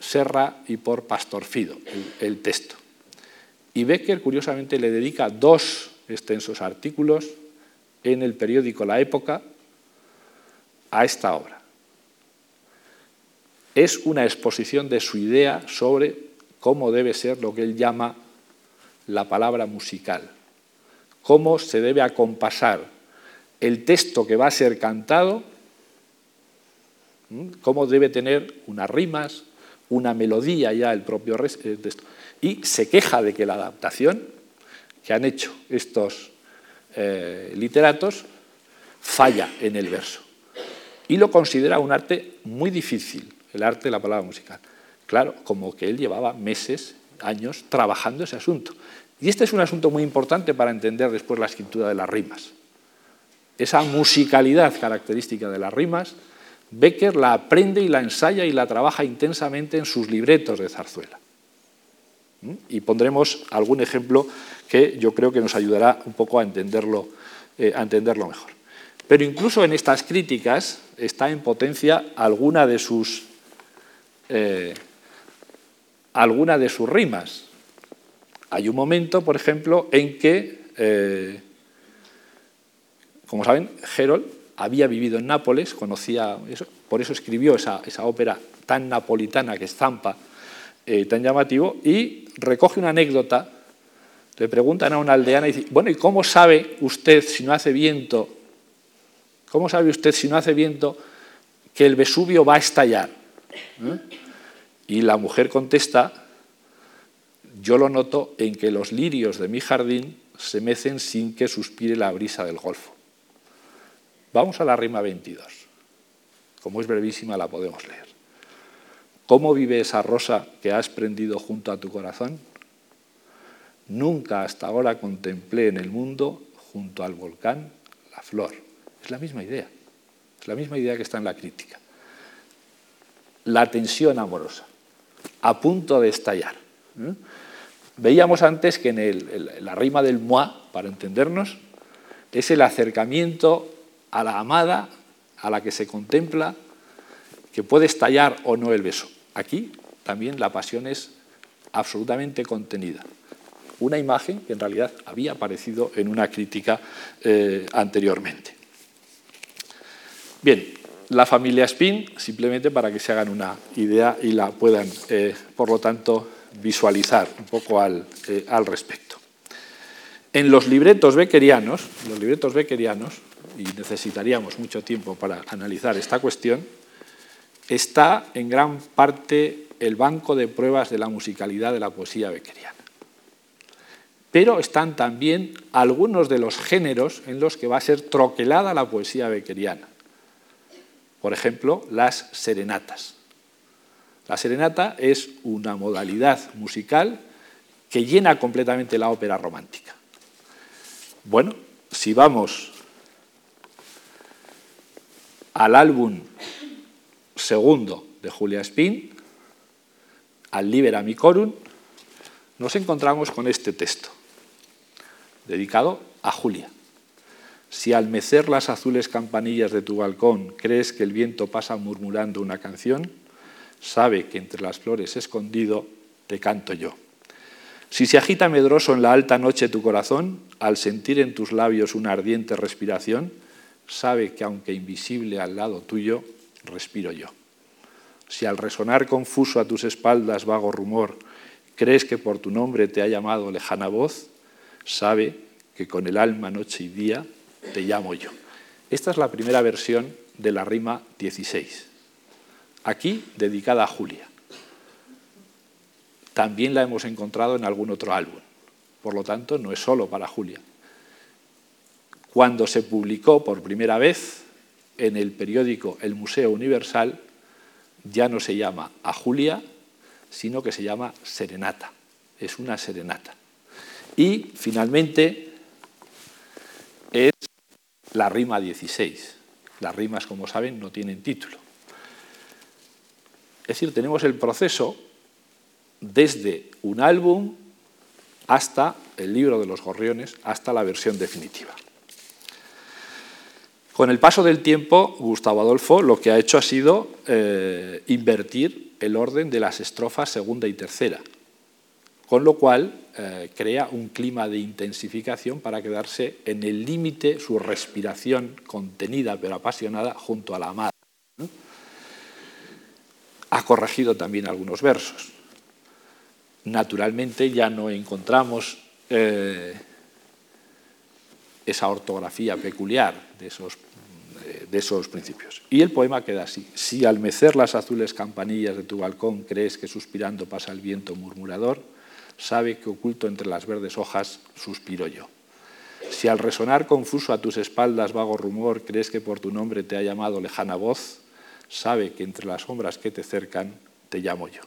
Serra y por Pastorfido, el, el texto. Y Becker, curiosamente, le dedica dos extensos artículos en el periódico La Época a esta obra es una exposición de su idea sobre cómo debe ser lo que él llama la palabra musical, cómo se debe acompasar el texto que va a ser cantado, cómo debe tener unas rimas, una melodía ya el propio eh, texto. Y se queja de que la adaptación que han hecho estos eh, literatos falla en el verso. Y lo considera un arte muy difícil, el arte la palabra musical. Claro, como que él llevaba meses, años trabajando ese asunto. Y este es un asunto muy importante para entender después la escritura de las rimas. Esa musicalidad característica de las rimas, Becker la aprende y la ensaya y la trabaja intensamente en sus libretos de zarzuela. ¿Mm? Y pondremos algún ejemplo que yo creo que nos ayudará un poco a entenderlo, eh, a entenderlo mejor. Pero incluso en estas críticas está en potencia alguna de sus eh, alguna de sus rimas. Hay un momento, por ejemplo, en que, eh, como saben, Herold había vivido en Nápoles, conocía eso, por eso escribió esa, ópera tan napolitana que es Zampa, eh, tan llamativo, y recoge una anécdota. Le preguntan a una aldeana y dice, bueno, ¿y cómo sabe usted si no hace viento? ¿Cómo sabe usted si no hace viento que el Vesubio va a estallar? Y la mujer contesta, yo lo noto en que los lirios de mi jardín se mecen sin que suspire la brisa del golfo. Vamos a la rima 22. Como es brevísima, la podemos leer. ¿Cómo vive esa rosa que has prendido junto a tu corazón? Nunca hasta ahora contemplé en el mundo, junto al volcán, la flor. Es la misma idea. Es la misma idea que está en la crítica. La tensión amorosa a punto de estallar. Veíamos antes que en, la rima del moi, para entendernos, es el acercamiento a la amada, a la que se contempla, que puede estallar o no el beso. Aquí también la pasión es absolutamente contenida. Una imagen que en realidad había aparecido en una crítica eh, anteriormente. Bien, la familia Spin, simplemente para que se hagan una idea y la puedan, eh, por lo tanto, visualizar un poco al, eh, respecto. En los libretos beckerianos, los libretos beckerianos, y necesitaríamos mucho tiempo para analizar esta cuestión, está en gran parte el banco de pruebas de la musicalidad de la poesía beckeriana. Pero están también algunos de los géneros en los que va a ser troquelada la poesía beckeriana. Por ejemplo, las serenatas. La serenata es una modalidad musical que llena completamente la ópera romántica. Bueno, si vamos al álbum segundo de Julia Spin, al Libera Micorum, nos encontramos con este texto, dedicado a Julia. Si al mecer las azules campanillas de tu balcón crees que el viento pasa murmurando una canción, sabe que entre las flores escondido te canto yo. Si se agita medroso en la alta noche tu corazón, al sentir en tus labios una ardiente respiración, sabe que aunque invisible al lado tuyo, respiro yo. Si al resonar confuso a tus espaldas vago rumor, crees que por tu nombre te ha llamado lejana voz, sabe que con el alma noche y día te llamo yo. Esta es la primera versión de la rima 16, aquí dedicada a Julia. También la hemos encontrado en algún otro álbum, por lo tanto no es solo para Julia. Cuando se publicó por primera vez en el periódico El Museo Universal, ya no se llama a Julia, sino que se llama serenata. Es una serenata. Y finalmente la rima 16. Las rimas, como saben, no tienen título. Es decir, tenemos el proceso desde un álbum hasta el libro de los gorriones, hasta la versión definitiva. Con el paso del tiempo, Gustavo Adolfo lo que ha hecho ha sido eh, invertir el orden de las estrofas segunda y tercera, con lo cual eh, crea un clima de intensificación para quedarse en el límite, su respiración contenida pero apasionada junto a la amada. Ha corregido también algunos versos. Naturalmente ya no encontramos eh, esa ortografía peculiar de esos, de esos principios. Y el poema queda así. Si al mecer las azules campanillas de tu balcón crees que suspirando pasa el viento murmurador, sabe que oculto entre las verdes hojas suspiro yo. Si al resonar confuso a tus espaldas vago rumor crees que por tu nombre te ha llamado lejana voz, sabe que entre las sombras que te cercan te llamo yo.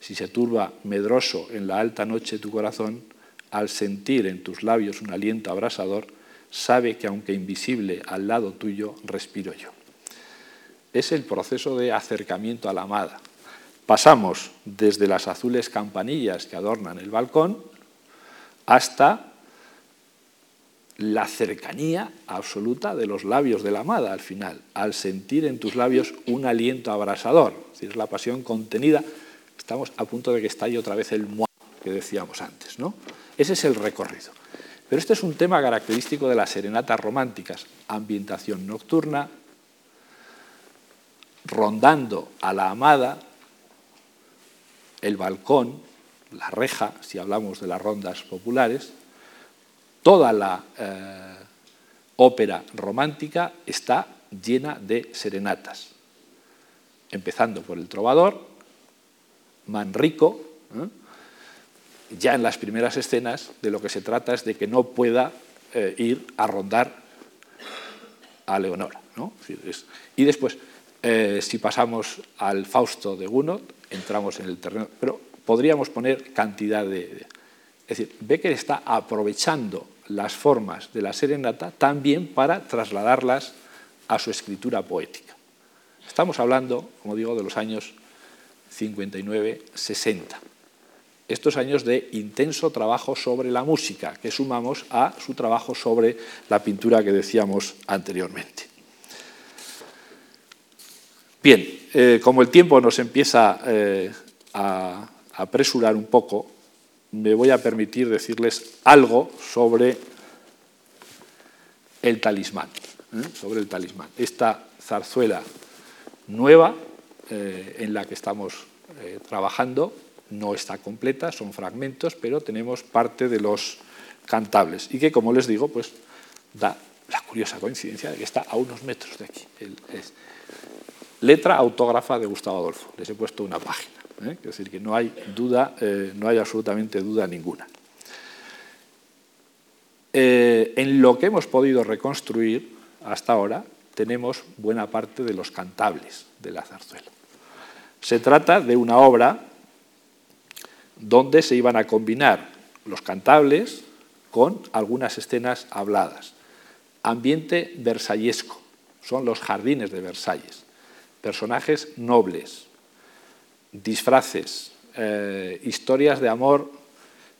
Si se turba medroso en la alta noche tu corazón, al sentir en tus labios un aliento abrasador, sabe que aunque invisible al lado tuyo, respiro yo. Es el proceso de acercamiento a la amada. Pasamos desde las azules campanillas que adornan el balcón hasta la cercanía absoluta de los labios de la amada al final, al sentir en tus labios un aliento abrasador, es decir, la pasión contenida. Estamos a punto de que estalle otra vez el moi que decíamos antes, ¿no? Ese es el recorrido. Pero este es un tema característico de las serenatas románticas, ambientación nocturna, rondando a la amada, el balcón, la reja, si hablamos de las rondas populares, toda la eh, ópera romántica está llena de serenatas, empezando por el trovador, Manrico, ¿eh? ya en las primeras escenas de lo que se trata es de que no pueda eh, ir a rondar a Leonora. y después, si pasamos al Fausto de Gounod, entramos en el terreno, pero podríamos poner cantidad de... es decir, Becker está aprovechando las formas de la serenata también para trasladarlas a su escritura poética. Estamos hablando, como digo, de los años 59-60 estos años de intenso trabajo sobre la música, que sumamos a su trabajo sobre la pintura que decíamos anteriormente. Bien, eh, como el tiempo nos empieza eh, a apresurar un poco, me voy a permitir decirles algo sobre el talismán. ¿eh? sobre el talismán. Esta zarzuela nueva en la que estamos trabajando no está completa, son fragmentos, pero tenemos parte de los cantables y que, como les digo, pues da la curiosa coincidencia de que está a unos metros de aquí. Letra autógrafa de Gustavo Adolfo. Les he puesto una página. Es decir, que no hay duda, no hay absolutamente duda ninguna. en lo que hemos podido reconstruir hasta ahora, tenemos buena parte de los cantables de la zarzuela. Se trata de una obra donde se iban a combinar los cantables con algunas escenas habladas. Ambiente versallesco, son los jardines de Versalles. Personajes nobles, disfraces, eh, historias de amor,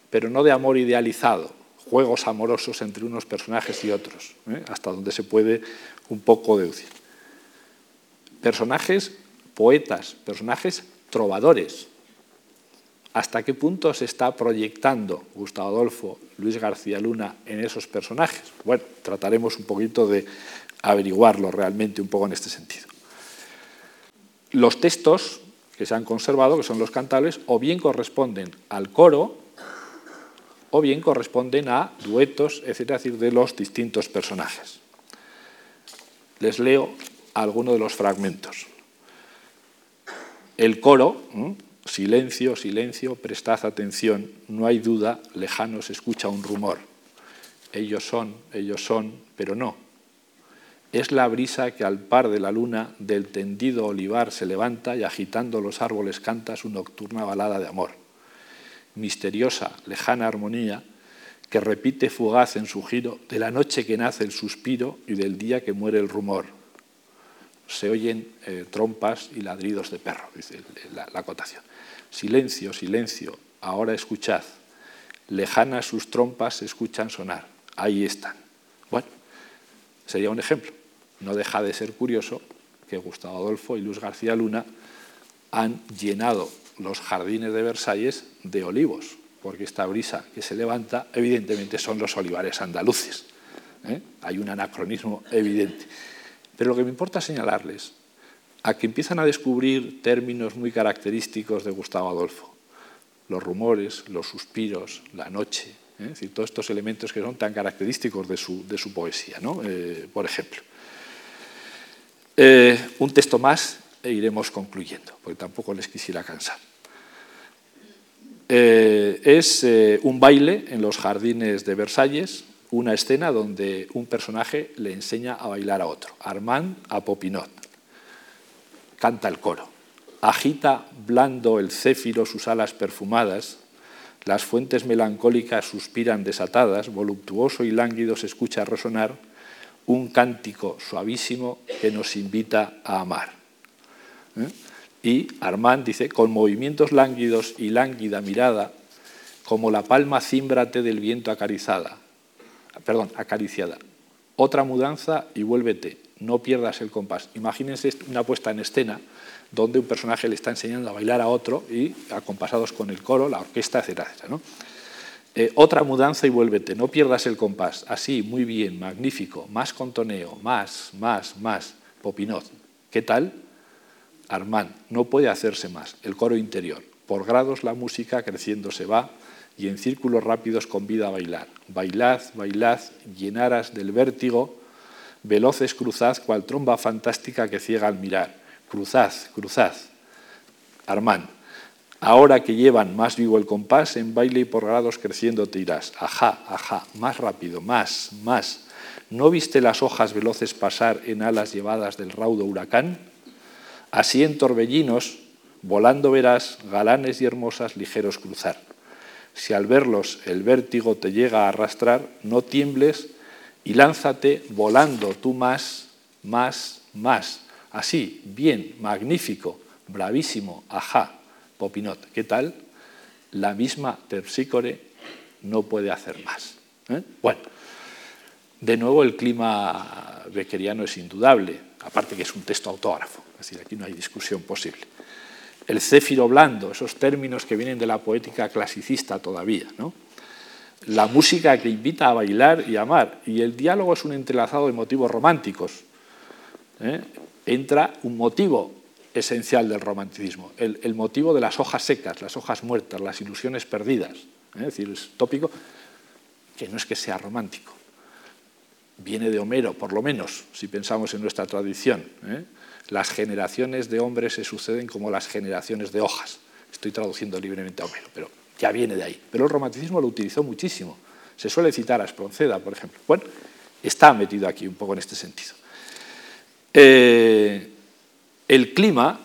pero no de amor idealizado, juegos amorosos entre unos personajes y otros, ¿eh? hasta donde se puede un poco deducir. Personajes poetas, personajes trovadores. ¿Hasta qué punto se está proyectando Gustavo Adolfo, Luis García Luna en esos personajes? Bueno, trataremos un poquito de averiguarlo realmente un poco en este sentido. Los textos que se han conservado, que son los cantables, o bien corresponden al coro o bien corresponden a duetos, etcétera, de los distintos personajes. Les leo algunos de los fragmentos. El coro, silencio, silencio, prestad atención, no hay duda, lejano se escucha un rumor. Ellos son, ellos son, pero no. Es la brisa que al par de la luna del tendido olivar se levanta y agitando los árboles canta su nocturna balada de amor misteriosa, lejana armonía que repite fugaz en su giro de la noche que nace el suspiro y del día que muere el rumor. Se oyen eh, trompas y ladridos de perro, dice la, la acotación. Silencio, silencio, ahora escuchad. Lejanas sus trompas se escuchan sonar. Ahí están. Bueno, sería un ejemplo. No deja de ser curioso que Gustavo Adolfo y Luz García Luna han llenado los jardines de Versalles de olivos, porque esta brisa que se levanta evidentemente son los olivares andaluces. ¿eh? Hay un anacronismo evidente. Pero lo que me importa señalarles a que empiezan a descubrir términos muy característicos de Gustavo Adolfo. Los rumores, los suspiros, la noche, ¿eh? decir, todos estos elementos que son tan característicos de su, poesía. Eh, por ejemplo. Un texto más e iremos concluyendo, porque tampoco les quisiera cansar. Eh, es eh, un baile en los jardines de Versalles, una escena donde un personaje le enseña a bailar a otro, Armand a Popinot. Canta el coro. Agita blando el céfiro sus alas perfumadas, las fuentes melancólicas suspiran desatadas, voluptuoso y lánguido se escucha resonar un cántico suavísimo que nos invita a amar. ¿eh? Y Armand dice, con movimientos lánguidos y lánguida mirada, como la palma címbrate del viento acariciada, perdón, acariciada. Otra mudanza y vuélvete, no pierdas el compás. Imagínense una puesta en escena donde un personaje le está enseñando a bailar a otro y acompasados con el coro, la orquesta, etcétera, etcétera. Eh, otra mudanza y vuélvete, no pierdas el compás. Así, muy bien, magnífico, más contoneo, más, más, más. Popinot, ¿qué tal? Armand, no puede hacerse más, el coro interior. Por grados la música creciendo se va y en círculos rápidos convida a bailar. Bailad, bailad, llenaras del vértigo, veloces cruzad cual tromba fantástica que ciega al mirar. Cruzad, cruzad. Armand, ahora que llevan más vivo el compás, en baile y por grados creciendo te irás. Ajá, ajá, más rápido, más, más. ¿No viste las hojas veloces pasar en alas llevadas del raudo huracán? Así en torbellinos, volando verás galanes y hermosas ligeros cruzar. Si al verlos el vértigo te llega a arrastrar, no tiembles y lánzate volando tú más, más, más. Así, bien, magnífico, bravísimo, ajá, Popinot. ¿Qué tal? La misma Terpsícore no puede hacer más. ¿eh? Bueno, de nuevo el clima beckeriano es indudable, aparte que es un texto autógrafo decir, aquí no hay discusión posible. El céfiro blando, esos términos que vienen de la poética clasicista todavía. ¿no? la música que invita a bailar y amar. Y el diálogo es un entrelazado de motivos románticos. ¿eh? Entra un motivo esencial del romanticismo, el, motivo de las hojas secas, las hojas muertas, las ilusiones perdidas. ¿eh? Es decir, es tópico que no es que sea romántico. Viene de Homero, por lo menos, si pensamos en nuestra tradición. ¿eh? Las generaciones de hombres se suceden como las generaciones de hojas. Estoy traduciendo libremente a Homero, pero ya viene de ahí. Pero el romanticismo lo utilizó muchísimo. Se suele citar a Espronceda, por ejemplo. Bueno, está metido aquí un poco en este sentido. Eh, el clima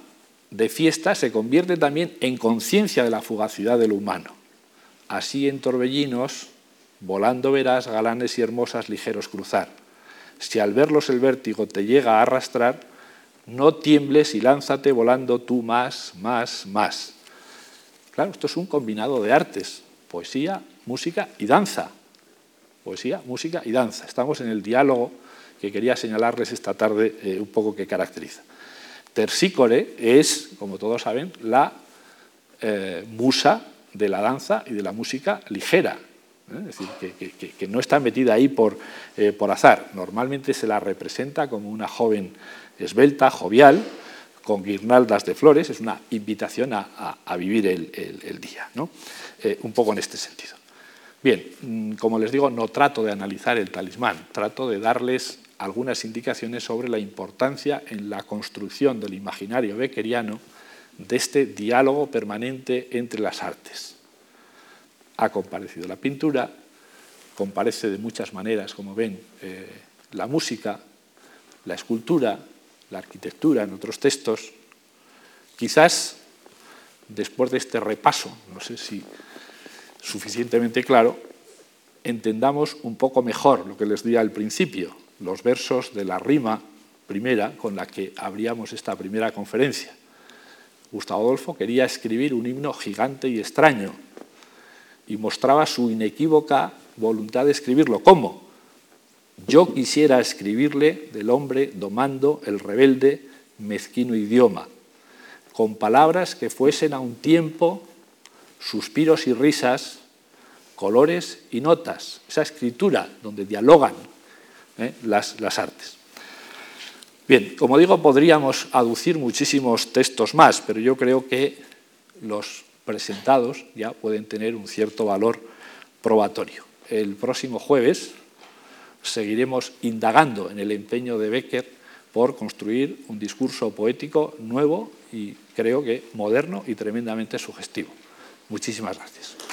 de fiesta se convierte también en conciencia de la fugacidad de lo humano. Así en torbellinos, volando verás galanes y hermosas ligeros cruzar. Si al verlos el vértigo te llega a arrastrar, no tiembles y lánzate volando tú más, más, más. Claro, esto es un combinado de artes, poesía, música y danza. Poesía, música y danza. Estamos en el diálogo que quería señalarles esta tarde eh, un poco que caracteriza. Terpsícore es, como todos saben, la eh, musa de la danza y de la música ligera. ¿eh? Es decir, que, no está metida ahí por, por azar. Normalmente se la representa como una joven esbelta, jovial, con guirnaldas de flores, es una invitación a, vivir el, día, ¿no? Eh, un poco en este sentido. Bien, mm, como les digo, no trato de analizar el talismán, trato de darles algunas indicaciones sobre la importancia en la construcción del imaginario beckeriano de este diálogo permanente entre las artes. Ha comparecido la pintura, comparece de muchas maneras, como ven, eh, la música, la escultura, la arquitectura en otros textos, quizás después de este repaso, no sé si suficientemente claro, entendamos un poco mejor lo que les di al principio, los versos de la rima primera con la que abríamos esta primera conferencia. Gustavo Adolfo quería escribir un himno gigante y extraño y mostraba su inequívoca voluntad de escribirlo. ¿Cómo? Yo quisiera escribirle del hombre domando el rebelde, mezquino idioma, con palabras que fuesen a un tiempo suspiros y risas, colores y notas, esa escritura donde dialogan ¿eh? las, las artes. Bien, como digo, podríamos aducir muchísimos textos más, pero yo creo que los presentados ya pueden tener un cierto valor probatorio. El próximo jueves, seguiremos indagando en el empeño de Becker por construir un discurso poético nuevo y creo que moderno y tremendamente sugestivo. Muchísimas gracias.